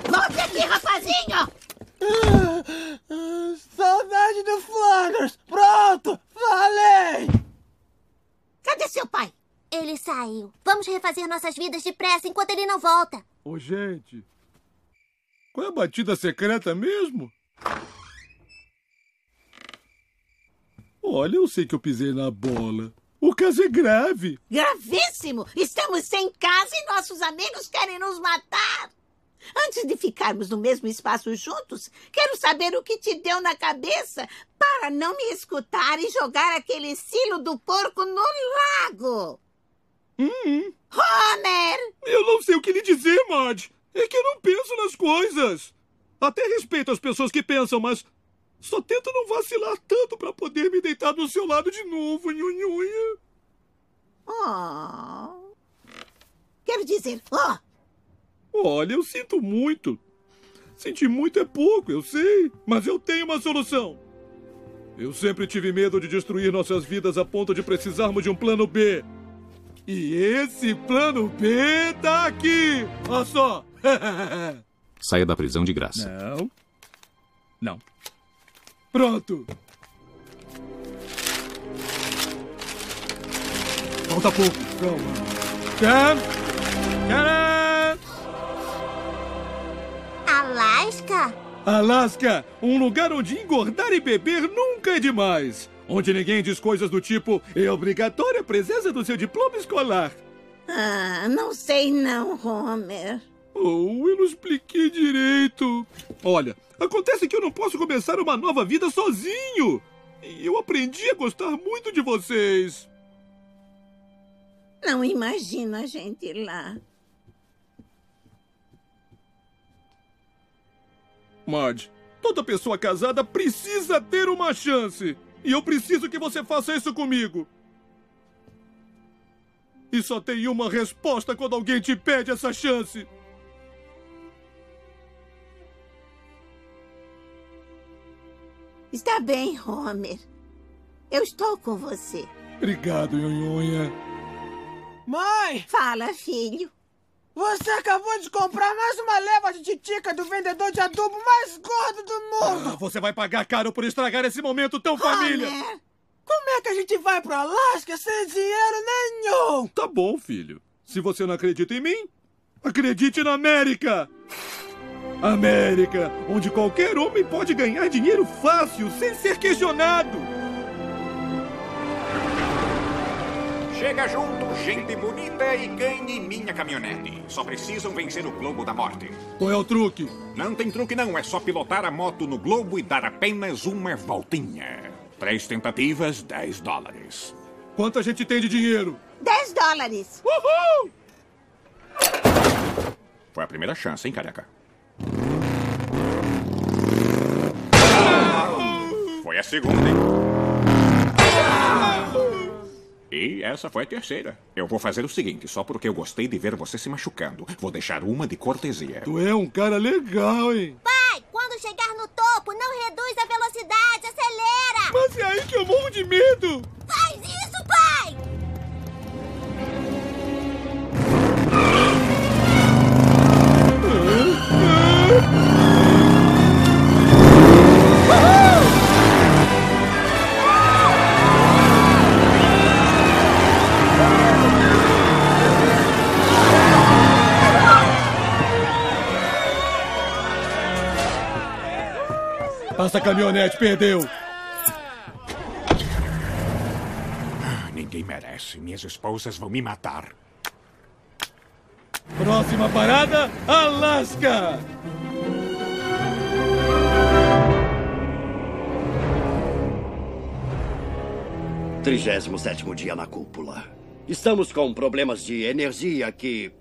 Speaker 9: Volte aqui, rapazinho.
Speaker 6: Saudade do Flanders. Pronto, falei.
Speaker 9: Cadê seu pai?
Speaker 3: Ele saiu. Vamos refazer nossas vidas depressa enquanto ele não volta.
Speaker 4: Ô, gente. Qual é a batida secreta mesmo? Olha, eu sei que eu pisei na bola. O caso é grave.
Speaker 9: Gravíssimo! Estamos sem casa e nossos amigos querem nos matar. Antes de ficarmos no mesmo espaço juntos, quero saber o que te deu na cabeça para não me escutar e jogar aquele silo do porco no lago.
Speaker 4: Hum,
Speaker 9: Homer!
Speaker 4: eu não sei o que lhe dizer, Marge. É que eu não penso nas coisas. Até respeito as pessoas que pensam, mas só tento não vacilar tanto pra poder me deitar do seu lado de novo, nhunhunha.
Speaker 9: Oh. Quero dizer, ó.
Speaker 4: Olha, eu sinto muito. Sentir muito é pouco, eu sei, mas eu tenho uma solução. Eu sempre tive medo de destruir nossas vidas a ponto de precisarmos de um plano B. E esse plano B tá aqui! Olha só!
Speaker 2: Saia da prisão de graça.
Speaker 4: Não. Não. Pronto! Falta pouco, calma. Tcharam! Tcharam!
Speaker 3: Alasca?
Speaker 4: Alasca, um lugar onde engordar e beber nunca é demais. Onde ninguém diz coisas do tipo é obrigatória a presença do seu diploma escolar.
Speaker 9: Ah, não sei não, Homer.
Speaker 4: Oh, eu não expliquei direito. Olha, acontece que eu não posso começar uma nova vida sozinho. Eu aprendi a gostar muito de vocês.
Speaker 9: Não imagino a gente lá.
Speaker 4: Marge, toda pessoa casada precisa ter uma chance. E eu preciso que você faça isso comigo. E só tem uma resposta quando alguém te pede essa chance.
Speaker 9: Está bem, Homer. Eu estou com você.
Speaker 4: Obrigado, Nhonhonha.
Speaker 6: Mãe!
Speaker 9: Fala, filho.
Speaker 6: Você acabou de comprar mais uma leva de titica do vendedor de adubo mais gordo do mundo!
Speaker 4: Ah, você vai pagar caro por estragar esse momento tão família!
Speaker 6: Homer. Como é que a gente vai pro Alasca sem dinheiro nenhum?
Speaker 4: Tá bom, filho. Se você não acredita em mim, acredite na América! América, onde qualquer homem pode ganhar dinheiro fácil, sem ser questionado!
Speaker 18: Chega junto, gente bonita, e ganhe minha caminhonete. Só precisam vencer o Globo da Morte.
Speaker 4: Qual é o truque?
Speaker 18: Não tem truque não, é só pilotar a moto no globo e dar apenas uma voltinha. Três tentativas, 10 dólares.
Speaker 4: Quanto a gente tem de dinheiro?
Speaker 9: 10 dólares.
Speaker 4: Uhul!
Speaker 18: Foi a primeira chance, hein, careca? Foi a segunda, hein? E essa foi a terceira. Eu vou fazer o seguinte, só porque eu gostei de ver você se machucando. Vou deixar uma de cortesia.
Speaker 4: Tu é um cara legal, hein?
Speaker 3: Pai, quando chegar no topo, não reduz a velocidade, acelera!
Speaker 4: Mas é aí que eu morro de medo!
Speaker 3: Faz isso, pai!
Speaker 4: Essa caminhonete perdeu!
Speaker 18: Ninguém merece. Minhas esposas vão me matar.
Speaker 4: Próxima parada, Alasca!
Speaker 24: Trigésimo sétimo dia na cúpula. Estamos com problemas de energia que...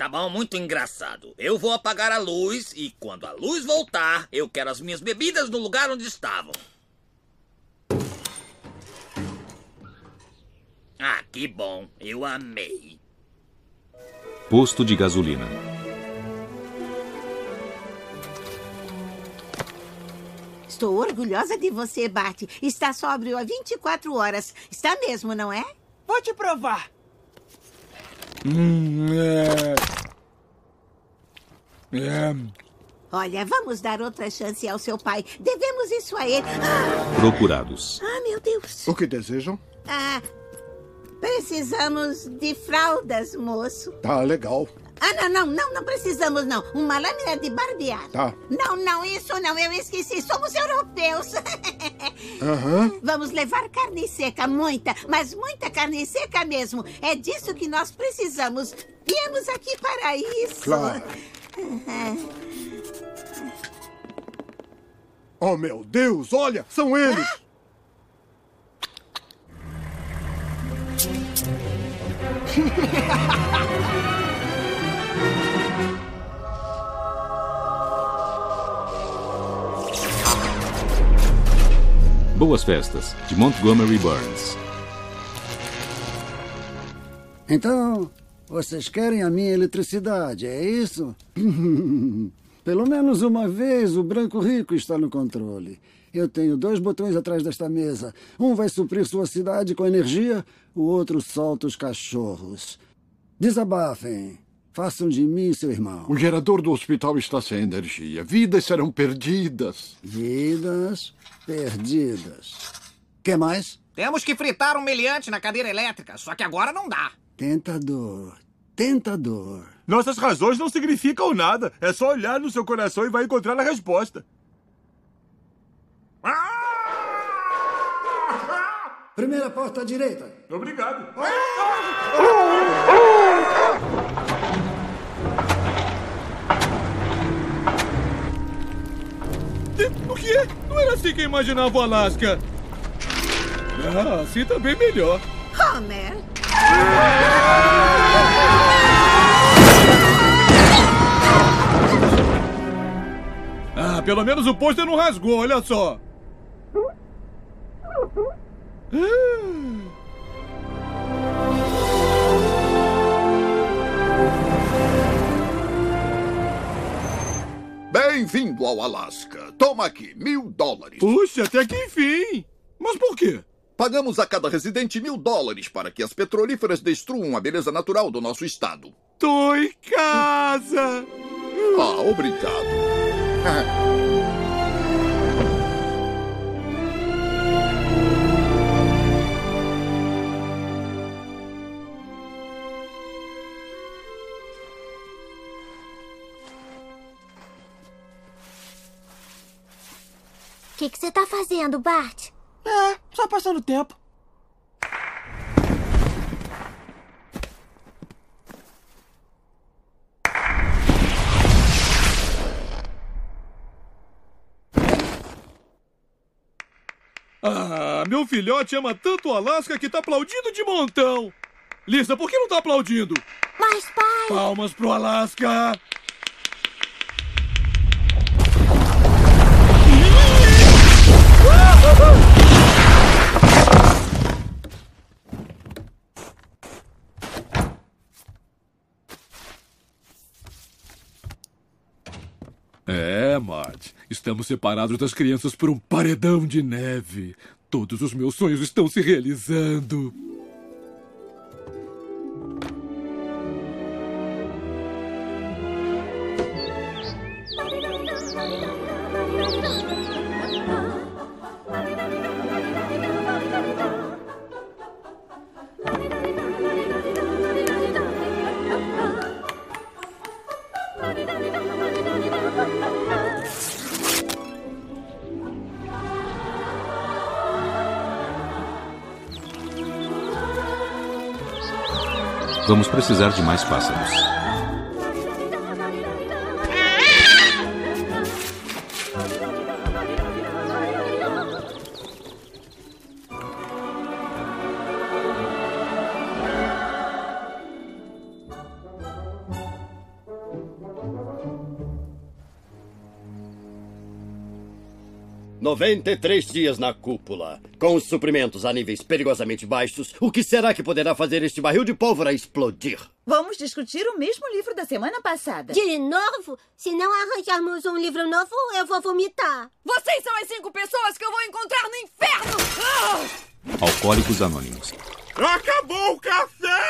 Speaker 27: Tá bom, muito engraçado. Eu vou apagar a luz e quando a luz voltar, eu quero as minhas bebidas no lugar onde estavam. Ah, que bom. Eu amei.
Speaker 2: Posto de gasolina.
Speaker 9: Estou orgulhosa de você, Bart. Está sóbrio há 24 horas. Está mesmo, não é?
Speaker 6: Vou te provar.
Speaker 4: Hum, é... É...
Speaker 9: Olha, vamos dar outra chance ao seu pai. Devemos isso a ele. Ah,
Speaker 2: Procurados.
Speaker 9: ah, meu Deus.
Speaker 28: O que desejam?
Speaker 9: Ah, precisamos de fraldas, moço.
Speaker 28: Tá legal.
Speaker 9: Ah, não, não, não, não precisamos, não. Uma lâmina de barbear.
Speaker 28: Tá.
Speaker 9: Não, não, isso não, eu esqueci. Somos europeus.
Speaker 28: Aham.
Speaker 9: Vamos levar carne seca, muita, mas muita carne seca mesmo. É disso que nós precisamos. Viemos aqui para isso.
Speaker 28: Claro. Oh, meu Deus, olha, são eles.
Speaker 2: Boas Festas, de Montgomery Burns.
Speaker 29: Então, vocês querem a minha eletricidade, é isso? Pelo menos uma vez o branco rico está no controle. Eu tenho dois botões atrás desta mesa. Um vai suprir sua cidade com energia, o outro solta os cachorros. Desabafem. Façam de mim seu irmão.
Speaker 28: O gerador do hospital está sem energia. Vidas serão perdidas.
Speaker 29: Vidas perdidas. Que mais?
Speaker 14: Temos que fritar um meliante na cadeira elétrica, só que agora não dá.
Speaker 29: Tentador. Tentador.
Speaker 30: Nossas razões não significam nada. É só olhar no seu coração e vai encontrar a resposta.
Speaker 29: Primeira porta à direita.
Speaker 30: Obrigado.
Speaker 4: O quê? Não era assim que eu imaginava o Alasca. Ah, assim tá bem melhor.
Speaker 9: Homer.
Speaker 4: Ah, pelo menos o pôster não rasgou, olha só.
Speaker 28: Bem-vindo ao Alasca. Toma aqui, mil dólares.
Speaker 4: Puxa, até que enfim. Mas por quê?
Speaker 28: Pagamos a cada residente mil dólares para que as petrolíferas destruam a beleza natural do nosso estado.
Speaker 4: Tô em casa.
Speaker 28: Ah, obrigado.
Speaker 3: O que você tá fazendo, Bart?
Speaker 6: É, só passando tempo.
Speaker 4: Ah, meu filhote ama tanto o Alasca que tá aplaudindo de montão. Lisa, por que não tá aplaudindo?
Speaker 3: Mas, pai...
Speaker 4: Palmas pro Alasca. Estamos separados das crianças por um paredão de neve. Todos os meus sonhos estão se realizando.
Speaker 2: Vamos precisar de mais pássaros.
Speaker 24: Noventa e três dias na cúpula. Com os suprimentos a níveis perigosamente baixos, o que será que poderá fazer este barril de pólvora explodir?
Speaker 31: Vamos discutir o mesmo livro da semana passada.
Speaker 3: De novo? Se não arranjarmos um livro novo, eu vou vomitar.
Speaker 31: Vocês são as cinco pessoas que eu vou encontrar no inferno! Ah!
Speaker 2: Alcoólicos Anônimos.
Speaker 30: Acabou o café!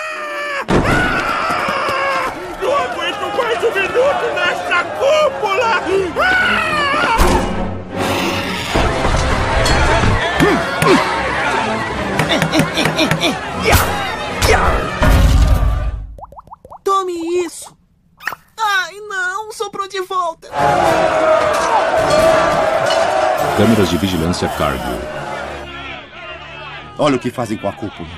Speaker 30: Ah! Não aguento mais um minuto nesta cúpula! Ah!
Speaker 6: Tome isso! Ai, não! Soprou de volta!
Speaker 2: Câmeras de vigilância Cargill.
Speaker 20: Olha o que fazem com a cúpula.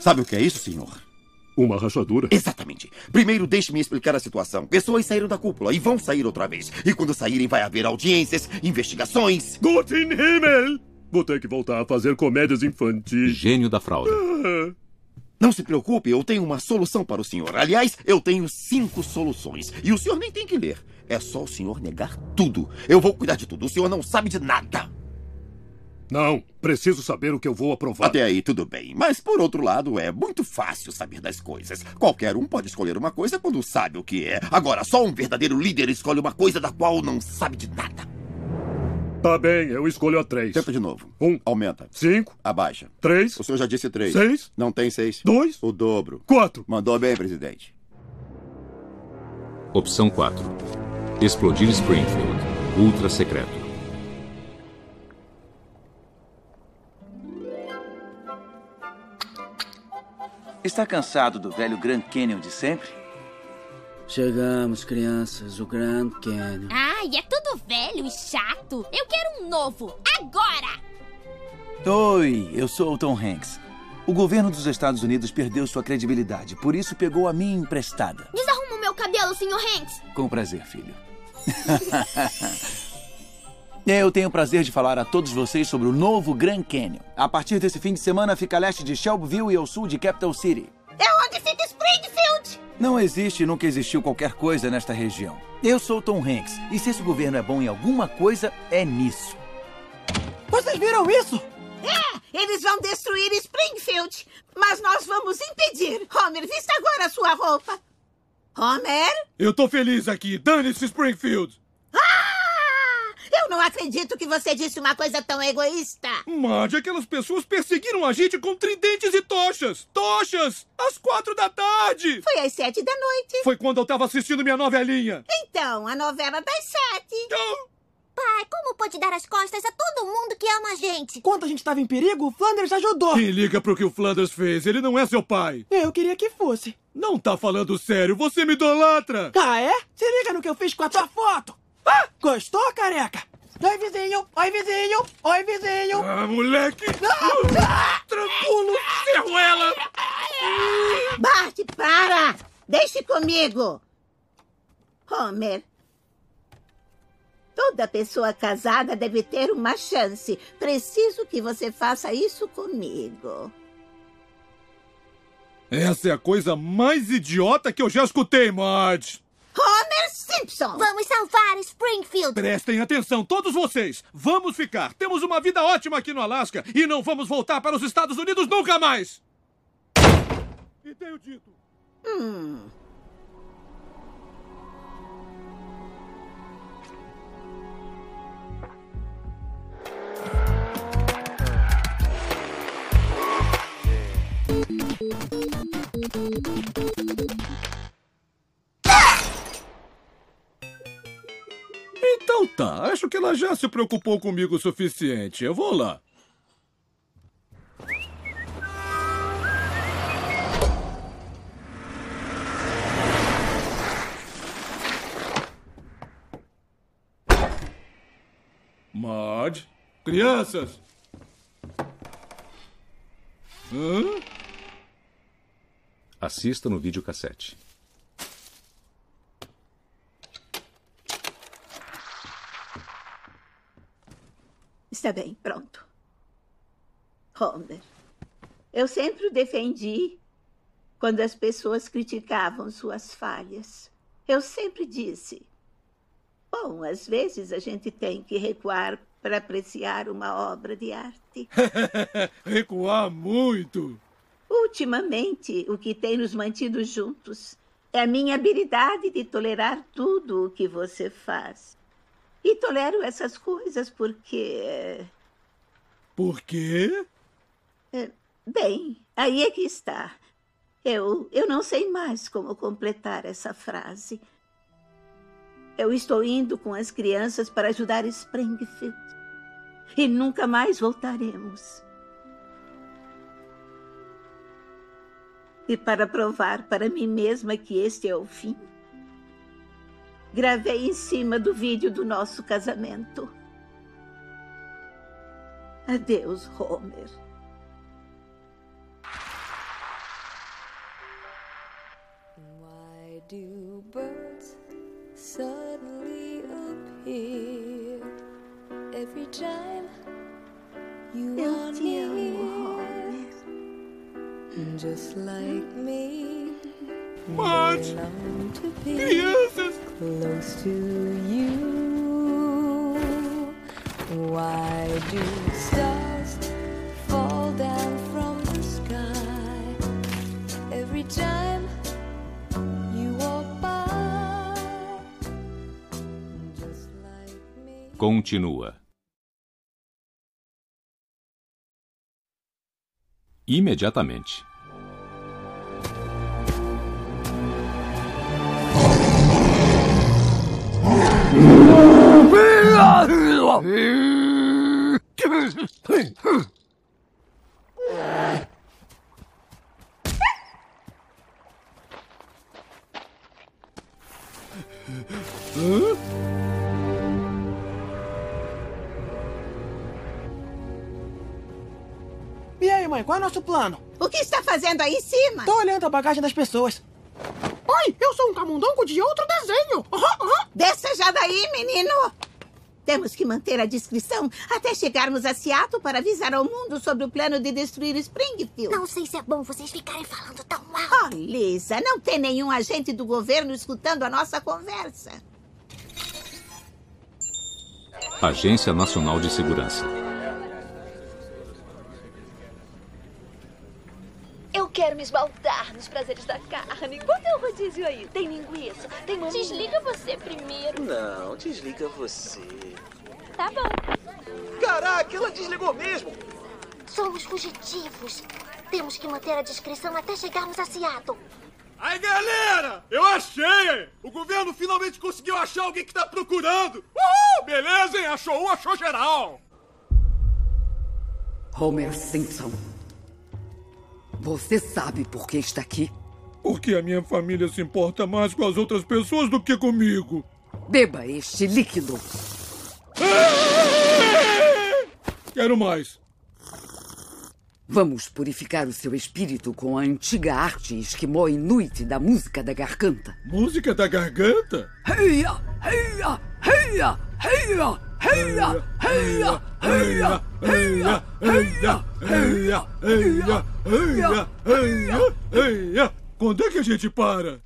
Speaker 20: Sabe o que é isso, senhor?
Speaker 21: Uma rachadura?
Speaker 20: Exatamente. Primeiro, deixe-me explicar a situação. Pessoas saíram da cúpula e vão sair outra vez. E quando saírem, vai haver audiências, investigações.
Speaker 21: Guten Himmel! Vou ter que voltar a fazer comédias infantis.
Speaker 2: Gênio da fraude.
Speaker 21: Ah,
Speaker 20: Não se preocupe, eu tenho uma solução para o senhor. Aliás, eu tenho cinco soluções. E o senhor nem tem que ler. É só o senhor negar tudo. Eu vou cuidar de tudo. O senhor não sabe de nada.
Speaker 21: Não, preciso saber o que eu vou aprovar.
Speaker 20: Até aí, tudo bem. Mas, por outro lado, é muito fácil saber das coisas. Qualquer um pode escolher uma coisa quando sabe o que é. Agora, só um verdadeiro líder escolhe uma coisa da qual não sabe de nada.
Speaker 21: Tá bem, eu escolho a três.
Speaker 20: Tenta de novo.
Speaker 21: Um.
Speaker 20: Aumenta.
Speaker 21: Cinco.
Speaker 20: Abaixa.
Speaker 21: Três.
Speaker 20: O senhor já disse três.
Speaker 21: Seis.
Speaker 20: Não tem seis.
Speaker 21: Dois.
Speaker 20: O dobro.
Speaker 21: Quatro.
Speaker 20: Mandou bem, presidente.
Speaker 2: Opção 4. Explodir Springfield. Ultra secreto.
Speaker 32: Está cansado do velho Grand Canyon de sempre?
Speaker 29: Chegamos, crianças, o Grand Canyon.
Speaker 3: Ai, é tudo velho e chato. Eu quero um novo, agora!
Speaker 32: Oi, eu sou o Tom Hanks. O governo dos Estados Unidos perdeu sua credibilidade, por isso pegou a minha emprestada.
Speaker 3: Desarruma o meu cabelo, Sr. Hanks.
Speaker 32: Com prazer, filho. Eu tenho o prazer de falar a todos vocês sobre o novo Grand Canyon. A partir desse fim de semana fica a leste de Shelbyville e ao sul de Capital City.
Speaker 9: É onde fica Springfield!
Speaker 32: Não existe e nunca existiu qualquer coisa nesta região. Eu sou Tom Hanks, e se esse governo é bom em alguma coisa, é nisso.
Speaker 6: Vocês viram isso?
Speaker 9: É, eles vão destruir Springfield, mas nós vamos impedir. Homer, vista agora a sua roupa. Homer?
Speaker 4: Eu tô feliz aqui. Dane-se, Springfield.
Speaker 9: Eu não acredito que você disse uma coisa tão egoísta.
Speaker 4: Marge, aquelas pessoas perseguiram a gente com tridentes e tochas. Tochas! Às quatro da tarde!
Speaker 9: Foi às sete da noite.
Speaker 4: Foi quando eu tava assistindo minha novelinha.
Speaker 9: Então, a novela das sete.
Speaker 3: Pai, como pode dar as costas a todo mundo que ama a gente?
Speaker 6: Quando a gente estava em perigo, o Flanders ajudou.
Speaker 4: Quem liga pro que o Flanders fez? Ele não é seu pai.
Speaker 6: Eu queria que fosse.
Speaker 4: Não tá falando sério, você me idolatra.
Speaker 6: Ah, é? Se liga no que eu fiz com a tua foto. Ah, gostou, careca? Oi, vizinho! Oi, vizinho! Oi, vizinho!
Speaker 4: Ah, moleque! Ah, Tranquilo, ferruela!
Speaker 9: Bart, para! Deixe comigo! Homer, toda pessoa casada deve ter uma chance. Preciso que você faça isso comigo.
Speaker 4: Essa é a coisa mais idiota que eu já escutei, Marge!
Speaker 9: Homer Simpson!
Speaker 3: Vamos salvar Springfield!
Speaker 4: Prestem atenção, todos vocês! Vamos ficar! Temos uma vida ótima aqui no Alasca e não vamos voltar para os Estados Unidos nunca mais! E tenho dito.
Speaker 9: Hum.
Speaker 4: Então tá, acho que ela já se preocupou comigo o suficiente. Eu vou lá. Marge? Crianças! Hã?
Speaker 2: Assista no videocassete.
Speaker 9: Está bem, pronto. Homer, eu sempre o defendi quando as pessoas criticavam suas falhas. Eu sempre disse: bom, às vezes a gente tem que recuar para apreciar uma obra de arte.
Speaker 4: Recuar muito!
Speaker 9: Ultimamente, o que tem nos mantido juntos é a minha habilidade de tolerar tudo o que você faz. E tolero essas coisas porque.
Speaker 4: Por quê?
Speaker 9: É, bem, aí é que está. Eu, eu não sei mais como completar essa frase. Eu estou indo com as crianças para ajudar Springfield. E nunca mais voltaremos. E para provar para mim mesma que este é o fim, gravei em cima do vídeo do nosso casamento. Adeus, Homer.
Speaker 33: Why do birds suddenly appear every time you
Speaker 9: Eu
Speaker 33: are
Speaker 9: te amo,
Speaker 33: near?
Speaker 9: Homer.
Speaker 33: Just like me. Be
Speaker 30: Crianças!
Speaker 33: Close to you. Why do stars fall down from the sky every time you walk by? Just like me.
Speaker 2: Continua. Imediatamente.
Speaker 6: E aí, mãe, qual é o nosso plano?
Speaker 9: O que está fazendo aí em cima?
Speaker 6: Tô olhando a bagagem das pessoas. Oi, eu sou um camundongo de outro desenho.
Speaker 9: Desça já daí, menino! Temos que manter a discrição até chegarmos a Seattle para avisar ao mundo sobre o plano de destruir Springfield.
Speaker 3: Não sei se é bom vocês ficarem falando tão mal.
Speaker 9: Oh, Lisa, não tem nenhum agente do governo escutando a nossa conversa.
Speaker 2: Agência Nacional de Segurança.
Speaker 34: Quero me esbaldar nos prazeres da carne. Quanto é o rodízio aí? Tem linguiça? Tem mamãe?
Speaker 3: Desliga você primeiro.
Speaker 35: Não, desliga você.
Speaker 3: Tá bom.
Speaker 35: Caraca, ela desligou mesmo.
Speaker 3: Somos fugitivos. Temos que manter a discrição até chegarmos a Seattle.
Speaker 30: Aí, galera! Eu achei! O governo finalmente conseguiu achar alguém que tá procurando! Uhul! Beleza, hein? Achou um, achou geral!
Speaker 36: Homer Simpson. Você sabe por que está aqui?
Speaker 4: Porque a minha família se importa mais com as outras pessoas do que comigo.
Speaker 36: Beba este líquido.
Speaker 4: Quero mais.
Speaker 36: Vamos purificar o seu espírito com a antiga arte esquimó inuit da música da garganta.
Speaker 4: Música da garganta?
Speaker 36: Heia, heia, heia, heia, heia, heia, heia, heia, heia.
Speaker 4: Quando é que a gente para?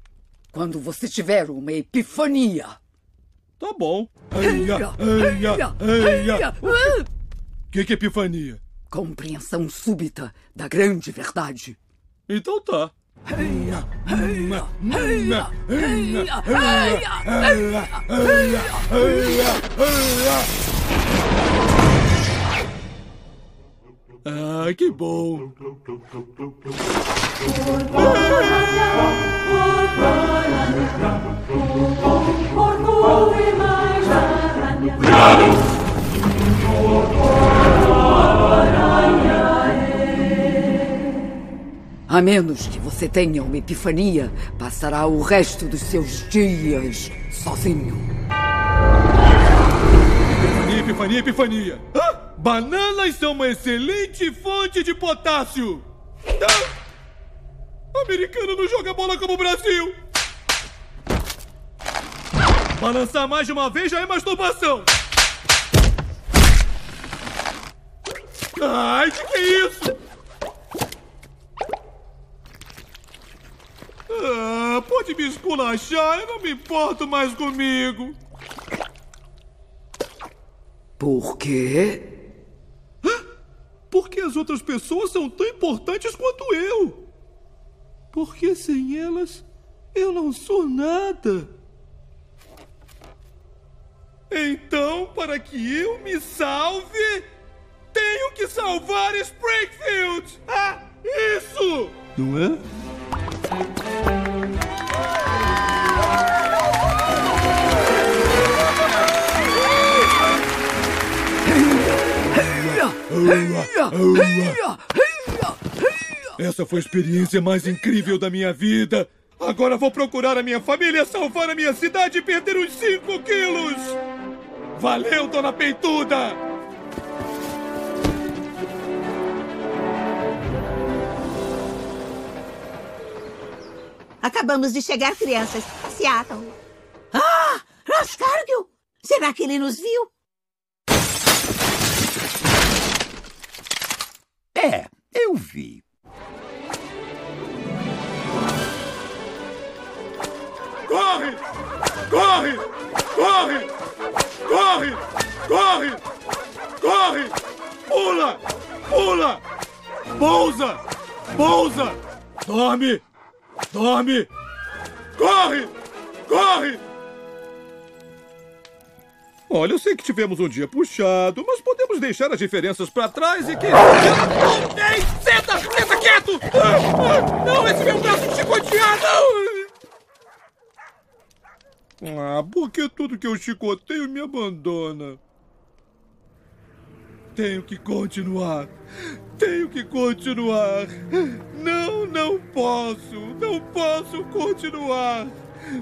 Speaker 36: Quando você tiver uma epifania.
Speaker 4: Tá bom. Eia, eia, eia. O que, que é epifania?
Speaker 36: Compreensão súbita da grande verdade.
Speaker 4: Então tá. Ah, que bom! Obrigado!
Speaker 36: A menos que você tenha uma epifania, passará o resto dos seus dias sozinho.
Speaker 4: Epifania, epifania, epifania. Ah, bananas são uma excelente fonte de potássio. Ah, americano não joga bola como o Brasil. Balançar mais de uma vez já é masturbação. Ai, que que é isso? Ah, pode me esculachar, eu não me importo mais comigo.
Speaker 36: Por quê?
Speaker 4: Porque as outras pessoas são tão importantes quanto eu. Porque sem elas, eu não sou nada. Então, para que eu me salve, tenho que salvar Springfield! Ah, isso! Não é? Essa foi a experiência mais incrível da minha vida. Agora vou procurar a minha família, salvar a minha cidade e perder uns 5 quilos. Valeu, dona Peituda!
Speaker 9: Acabamos de chegar, crianças. Seattle. Ah! Ross Cargill! Será que ele nos viu?
Speaker 20: É, eu vi.
Speaker 4: Corre! Corre! Corre! Corre! Corre! Corre! Pula! Pula! Pousa! Pousa! Dorme! Dorme! Corre! Corre! Olha, eu sei que tivemos um dia puxado, mas podemos deixar as diferenças pra trás e que. Ei, senta! Senta quieto! Não, esse meu braço chicoteado! Ah, por que tudo que eu chicoteio me abandona? Tenho que continuar. Tenho que continuar. Não, não posso. Não posso continuar.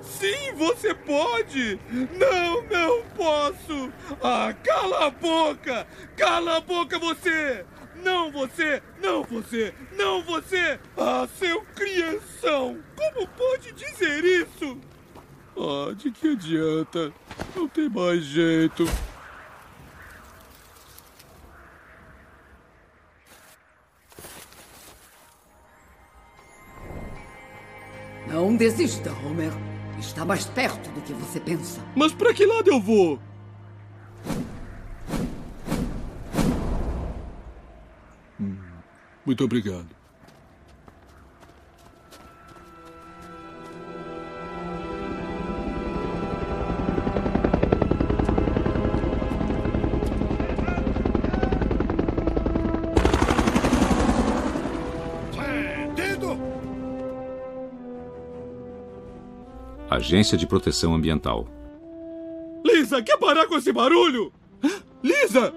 Speaker 4: Sim, você pode! Não, não posso! Ah, cala a boca! Cala a boca você! Não você! Não você! Não você! Ah, seu crianção! Como pode dizer isso? Ah, de que adianta? Não tem mais jeito.
Speaker 36: Não desista, Homer. Está mais perto do que você pensa.
Speaker 4: Mas pra que lado eu vou? Hum, Muito obrigado.
Speaker 2: Agência de Proteção Ambiental.
Speaker 4: Lisa, quer parar com esse barulho? Lisa!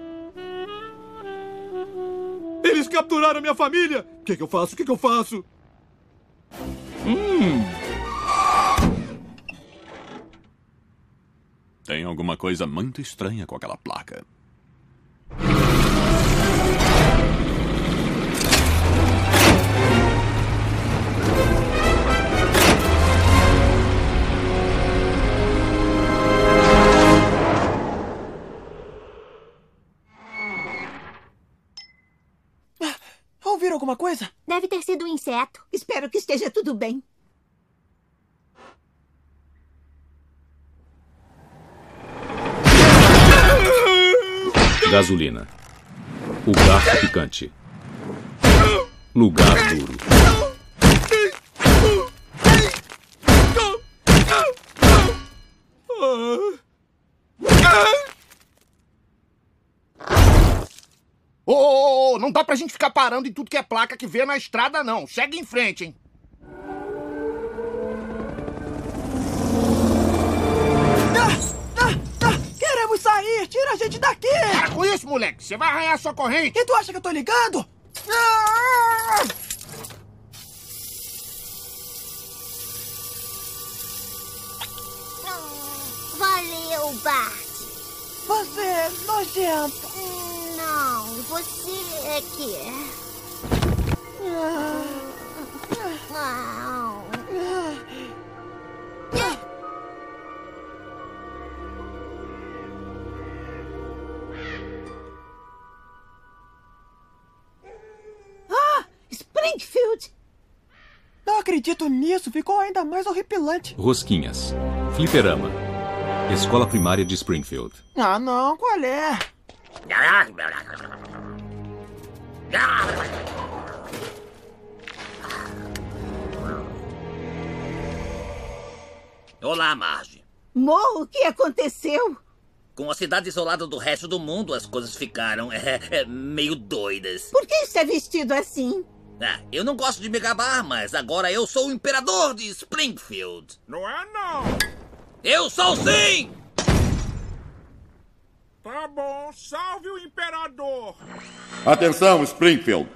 Speaker 4: Eles capturaram minha família! O que, que eu faço? O que, que eu faço? Hum.
Speaker 37: Tem alguma coisa muito estranha com aquela placa.
Speaker 6: Alguma coisa?
Speaker 3: Deve ter sido um inseto.
Speaker 9: Espero que esteja tudo bem.
Speaker 2: Gasolina. O garfo picante. Lugar duro.
Speaker 38: Não dá pra gente ficar parando em tudo que é placa que vê na estrada, não. Segue em frente, hein?
Speaker 6: Queremos sair! Tira a gente daqui!
Speaker 38: Para com isso, moleque! Você vai arranhar sua corrente!
Speaker 6: E tu acha que eu tô ligando? Ah!
Speaker 3: Valeu, Bart.
Speaker 6: Você é nojento.
Speaker 3: Você é que é.
Speaker 9: Ah, Springfield!
Speaker 6: Não acredito nisso, ficou ainda mais horripilante.
Speaker 2: Rosquinhas. Fliperama. Escola Primária de Springfield.
Speaker 6: Ah, não, qual é?
Speaker 27: Olá, Marge.
Speaker 9: Mo, o que aconteceu?
Speaker 27: Com a cidade isolada do resto do mundo, as coisas ficaram é, é, meio doidas.
Speaker 9: Por que está vestido assim?
Speaker 27: Ah, eu não gosto de me gabar, mas agora eu sou o imperador de Springfield.
Speaker 30: Não é não!
Speaker 27: Eu sou sim!
Speaker 30: Tá bom, salve o imperador!
Speaker 20: Atenção, Springfield.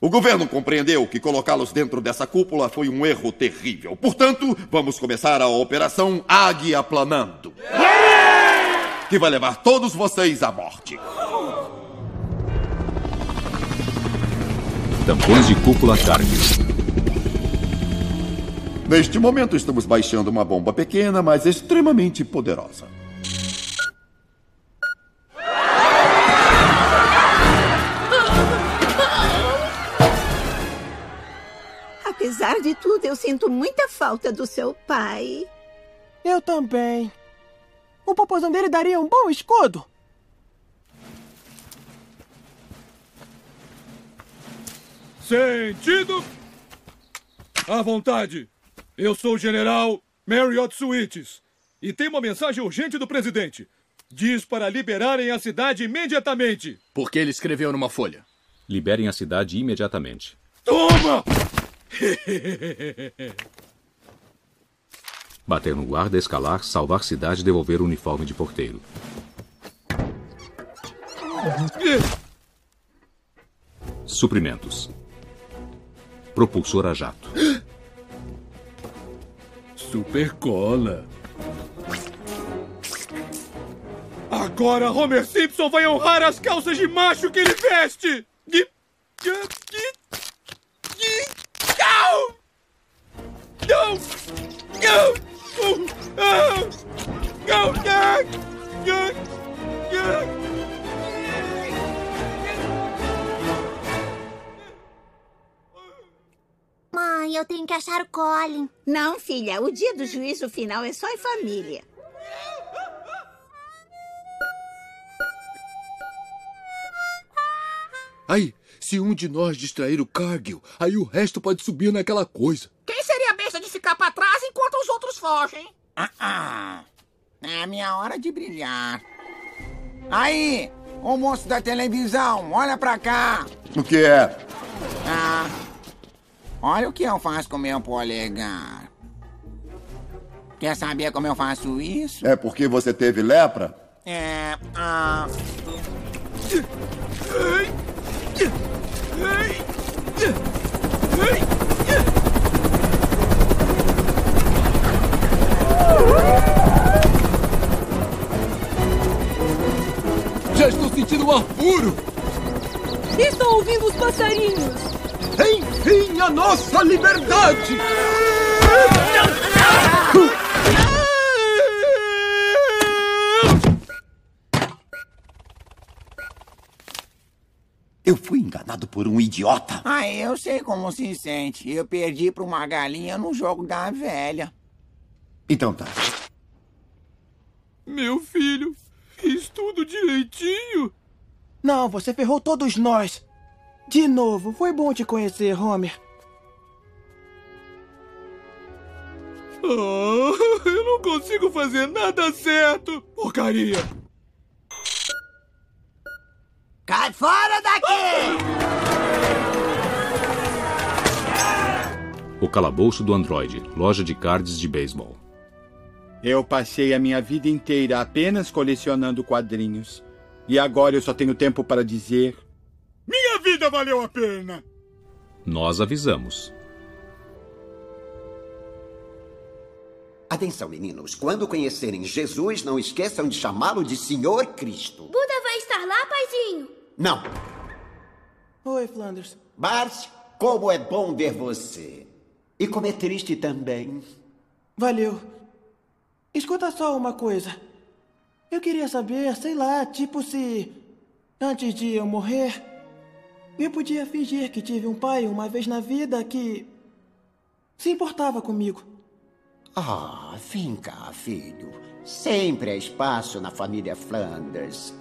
Speaker 20: O governo compreendeu que colocá-los dentro dessa cúpula foi um erro terrível. Portanto, vamos começar a Operação Águia Planando. Que vai levar todos vocês à morte.
Speaker 2: Tampões de cúpula cargue.
Speaker 20: Neste momento, estamos baixando uma bomba pequena, mas extremamente poderosa.
Speaker 9: Apesar de tudo, eu sinto muita falta do seu pai.
Speaker 6: Eu também. O popozão dele daria um bom escudo.
Speaker 4: Sentido! À vontade! Eu sou o general Marriott Sweets e tenho uma mensagem urgente do presidente. Diz para liberarem a cidade imediatamente.
Speaker 11: Porque ele escreveu numa folha.
Speaker 2: Liberem a cidade imediatamente.
Speaker 4: Toma!
Speaker 2: Bater no guarda, escalar, salvar cidade e devolver o uniforme de porteiro. Suprimentos. Propulsor a jato.
Speaker 4: Super cola. Agora Homer Simpson vai honrar as calças de macho que ele veste! Gui- gui- Não! Não! Não! Não! Ah!
Speaker 3: Mãe, eu tenho que achar o Colin.
Speaker 9: Não, filha, o dia do juízo final é só em família.
Speaker 11: Aí, se um de nós distrair o Cargill, aí o resto pode subir naquela coisa.
Speaker 39: Quem seria a besta de ficar pra trás enquanto os outros fogem?
Speaker 6: Ah, ah. É a minha hora de brilhar. Aí, o moço da televisão, olha pra cá.
Speaker 20: O que é?
Speaker 6: Ah, olha o que eu faço com meu polegar. Quer saber como eu faço isso?
Speaker 20: É porque você teve lepra?
Speaker 6: É. Ah.
Speaker 11: Já estou sentindo um ar puro!
Speaker 1: Estou ouvindo os passarinhos.
Speaker 11: Enfim, a nossa liberdade!
Speaker 5: Eu fui enganado por um idiota.
Speaker 6: Ah, eu sei como se sente. Eu perdi pra uma galinha no jogo da velha.
Speaker 5: Então tá.
Speaker 4: Meu filho, fiz tudo direitinho.
Speaker 6: Não, você ferrou todos nós. De novo, foi bom te conhecer, Homer.
Speaker 4: Ah, eu não consigo fazer nada certo. Porcaria.
Speaker 6: Cai fora daqui!
Speaker 2: O calabouço do androide, loja de cards de beisebol.
Speaker 16: Eu passei a minha vida inteira apenas colecionando quadrinhos. E agora eu só tenho tempo para dizer.
Speaker 40: Minha vida valeu a pena!
Speaker 2: Nós avisamos.
Speaker 5: Atenção, meninos. Quando conhecerem Jesus, não esqueçam de chamá-lo de Senhor Cristo.
Speaker 3: Buda vai estar lá, paizinho?
Speaker 5: Não.
Speaker 6: Oi, Flanders.
Speaker 5: Bart, como é bom ver você. E como é triste também.
Speaker 6: Valeu. Escuta só uma coisa. Eu queria saber, sei lá, tipo se. Antes de eu morrer. Eu podia fingir que tive um pai uma vez na vida que. se importava comigo.
Speaker 5: Ah, vem cá, filho. Sempre há espaço na família Flanders.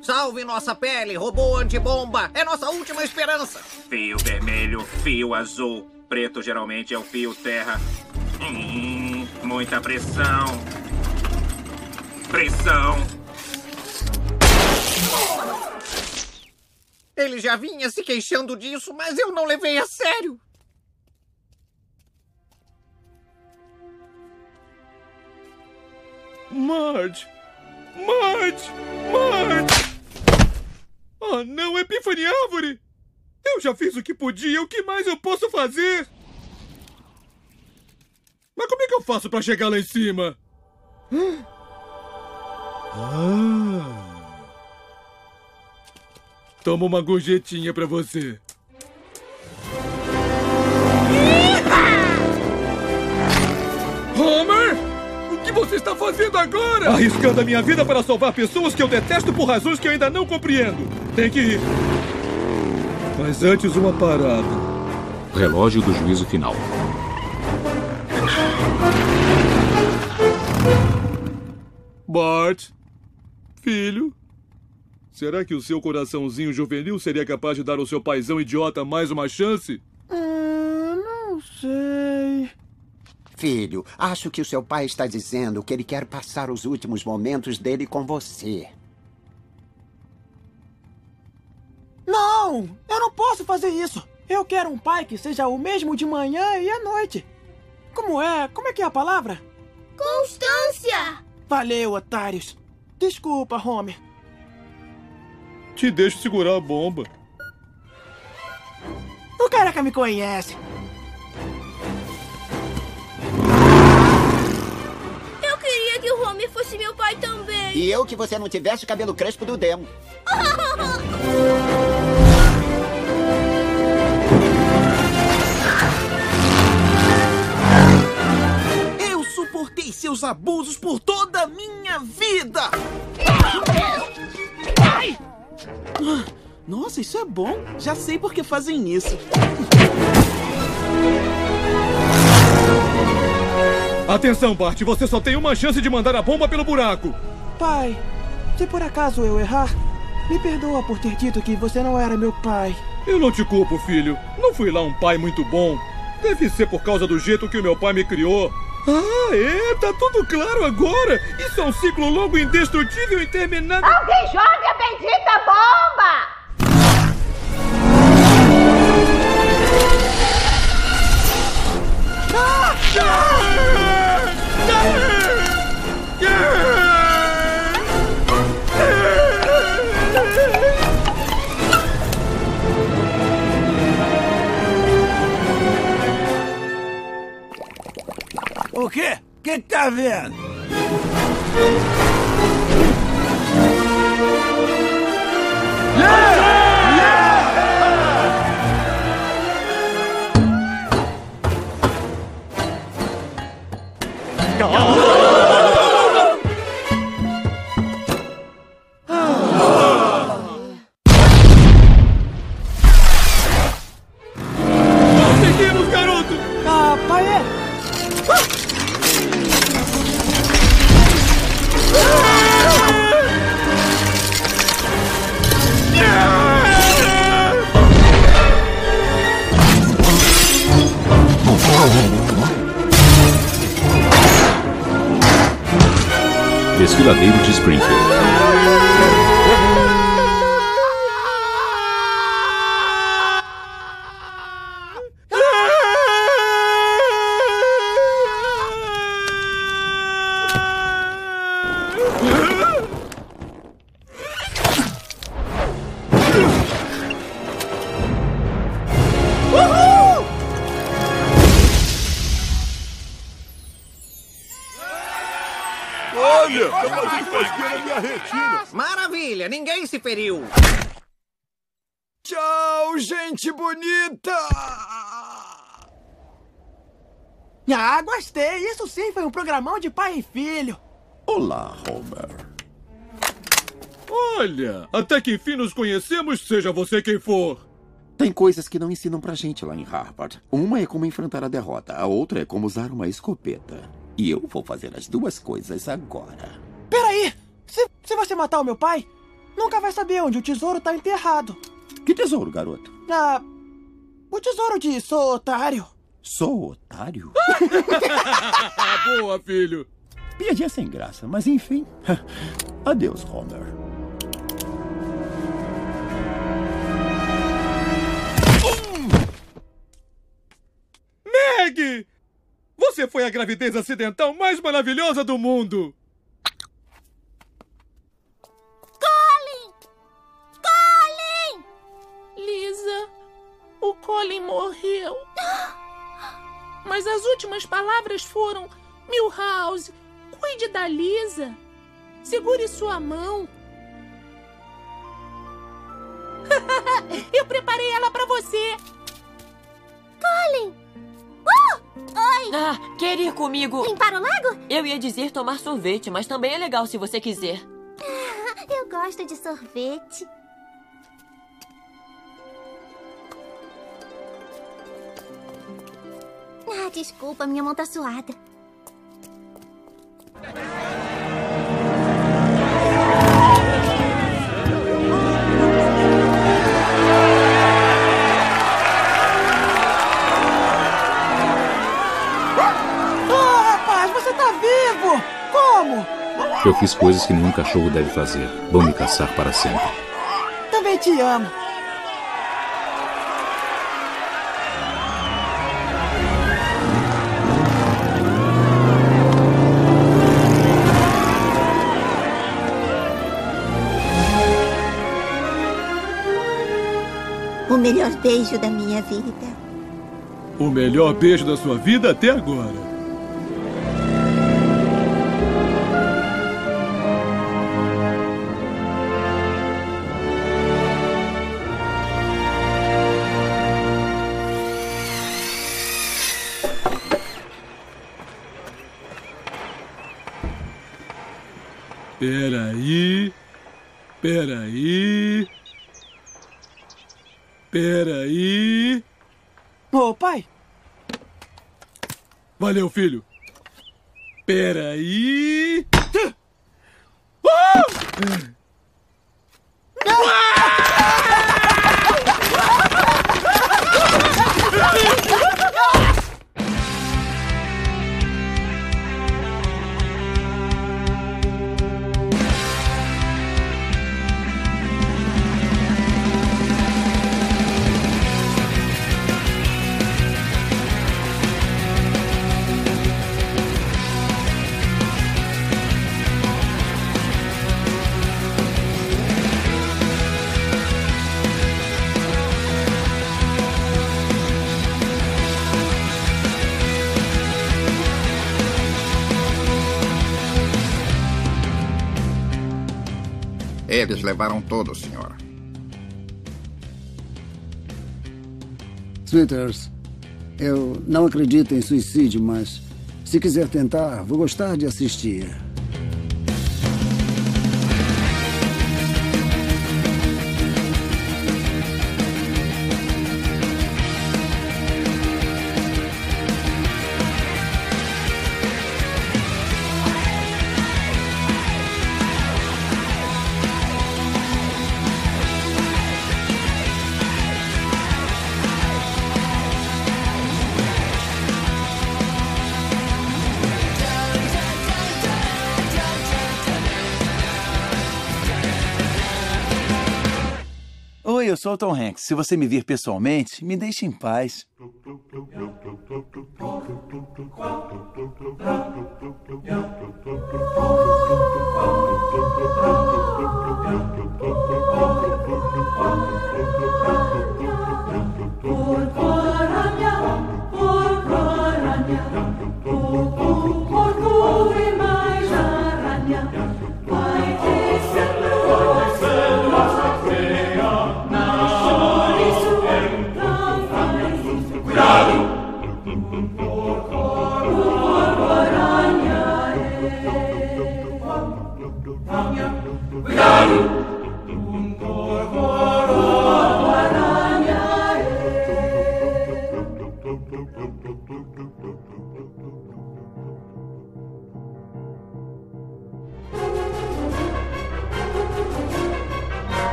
Speaker 41: Salve nossa pele, robô antibomba! É nossa última esperança!
Speaker 14: Fio vermelho, fio azul. Preto geralmente é o fio terra. Hum, muita pressão. Pressão.
Speaker 41: Ele já vinha se queixando disso, mas eu não levei a sério.
Speaker 4: Marge! Marge! Marge! Oh, não, Epiphany Árvore! Eu já fiz o que podia, o que mais eu posso fazer? Mas como é que eu faço pra chegar lá em cima? Ah. Toma uma gorjetinha pra você. Homer! O que você está fazendo agora? Arriscando a minha vida para salvar pessoas que eu detesto por razões que eu ainda não compreendo. Tem que ir. Mas antes, uma parada.
Speaker 2: Relógio do juízo final.
Speaker 4: Bart, filho, será que o seu coraçãozinho juvenil seria capaz de dar ao seu paizão idiota mais uma chance?
Speaker 6: Ah, não sei.
Speaker 5: Filho, acho que o seu pai está dizendo que ele quer passar os últimos momentos dele com você.
Speaker 6: Não! Eu não posso fazer isso! Eu quero um pai que seja o mesmo de manhã e à noite. Como é? Como é que é a palavra?
Speaker 3: Constância!
Speaker 6: Valeu, otários. Desculpa, Homer.
Speaker 4: Te deixo segurar a bomba.
Speaker 6: O careca me conhece.
Speaker 3: Eu queria que o Homer fosse meu pai também.
Speaker 5: E eu que você não tivesse o cabelo crespo do Demo.
Speaker 11: Eu suportei seus abusos por toda a minha vida! Ah, Nossa, isso é bom. Já sei por que fazem isso.
Speaker 4: Atenção, Bart, você só tem uma chance de mandar a bomba pelo buraco.
Speaker 6: Pai, se por acaso eu errar, me perdoa por ter dito que você não era meu pai.
Speaker 4: Eu não te culpo, filho. Não fui lá um pai muito bom. Deve ser por causa do jeito que o meu pai me criou. Ah, é? Tá tudo claro agora. Isso é um ciclo longo, indestrutível, interminável.
Speaker 9: Alguém joga a bendita bomba!
Speaker 11: O quê? O que que tá vendo?
Speaker 6: Programão de pai e filho.
Speaker 20: Olá, Homer.
Speaker 4: Olha, até que enfim nos conhecemos, seja você quem for.
Speaker 20: Tem coisas que não ensinam pra gente lá em Harvard. Uma é como enfrentar a derrota, a outra é como usar uma escopeta. E eu vou fazer as duas coisas agora.
Speaker 6: Peraí! Se, se você matar o meu pai, nunca vai saber onde o tesouro tá enterrado.
Speaker 20: Que tesouro, garoto?
Speaker 6: Ah, o tesouro de sou otário.
Speaker 20: Sou otário?
Speaker 4: Boa, filho.
Speaker 20: Piadinha sem graça, mas enfim. Adeus, Homer.
Speaker 4: Meg! Você foi a gravidez acidental mais maravilhosa do mundo!
Speaker 3: Colin! Colin!
Speaker 10: Lisa, o Colin morreu. Mas as últimas palavras foram: Milhouse, cuide da Lisa. Segure sua mão. Eu preparei ela pra você.
Speaker 3: Colin! Uh! Oi!
Speaker 12: Ah, quer ir comigo?
Speaker 3: Limpar o lago?
Speaker 12: Eu ia dizer tomar sorvete, mas também é legal se você quiser.
Speaker 3: Eu gosto de sorvete. Ah, desculpa, minha mão tá suada.
Speaker 6: Oh, rapaz, você tá vivo! Como?
Speaker 2: Eu fiz coisas que nenhum cachorro deve fazer. Vão me caçar para sempre.
Speaker 6: Também te amo.
Speaker 9: O melhor beijo da minha vida.
Speaker 4: O melhor beijo da sua vida até agora. Peraí. Peraí. Peraí.
Speaker 6: Ô, pai.
Speaker 4: Valeu, filho. Peraí. Ah!
Speaker 38: Eles levaram todos, senhora.
Speaker 42: Smithers, eu não acredito em suicídio, mas se quiser tentar, vou gostar de assistir.
Speaker 43: Sou o Tom Hanks. Se você me vir pessoalmente, me deixe em paz.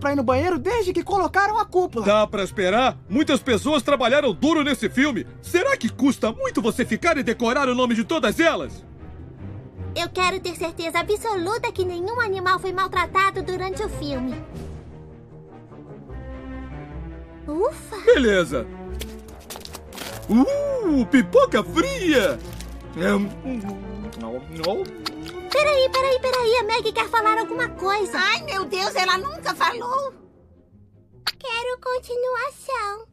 Speaker 6: Pra ir no banheiro desde que colocaram a cúpula.
Speaker 4: Dá pra esperar? Muitas pessoas trabalharam duro nesse filme. Será que custa muito você ficar e decorar o nome de todas elas?
Speaker 3: Eu quero ter certeza absoluta que nenhum animal foi maltratado durante o filme. Ufa!
Speaker 4: Beleza. Uh, pipoca fria!
Speaker 3: Peraí, peraí, peraí. A Meg quer falar alguma coisa.
Speaker 9: Ai, meu Deus, ela nunca falou.
Speaker 3: Quero continuação.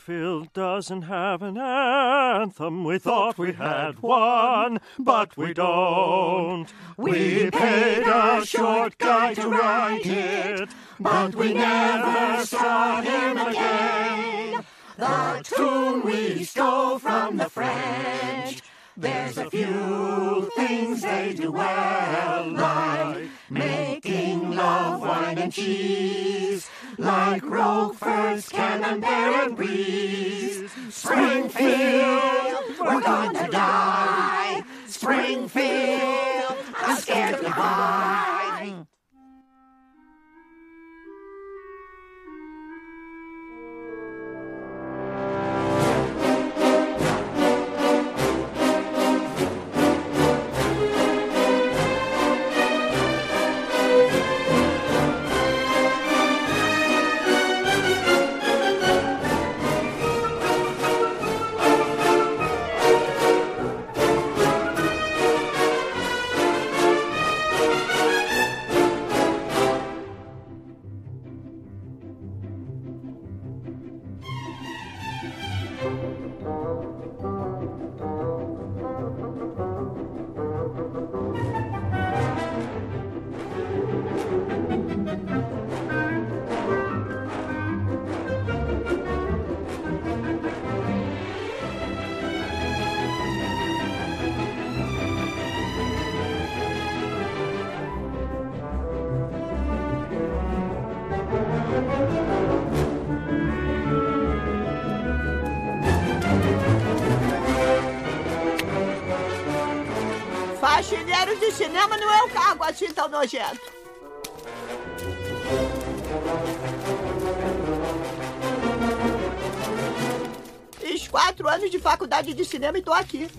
Speaker 44: Springfield doesn't have an anthem. We thought we had one, but we don't. We paid a short guy to write it, but we never saw him again. The tune we stole from the French. There's a few things they do well, like making love, wine, and cheese, like Roquefort's Camembert and Bries. Springfield, we're going to die. Springfield, I'm scared
Speaker 45: to goodbye. Cinema não é um cargo assim tão nojento. Fiz quatro anos de faculdade de cinema e tô aqui.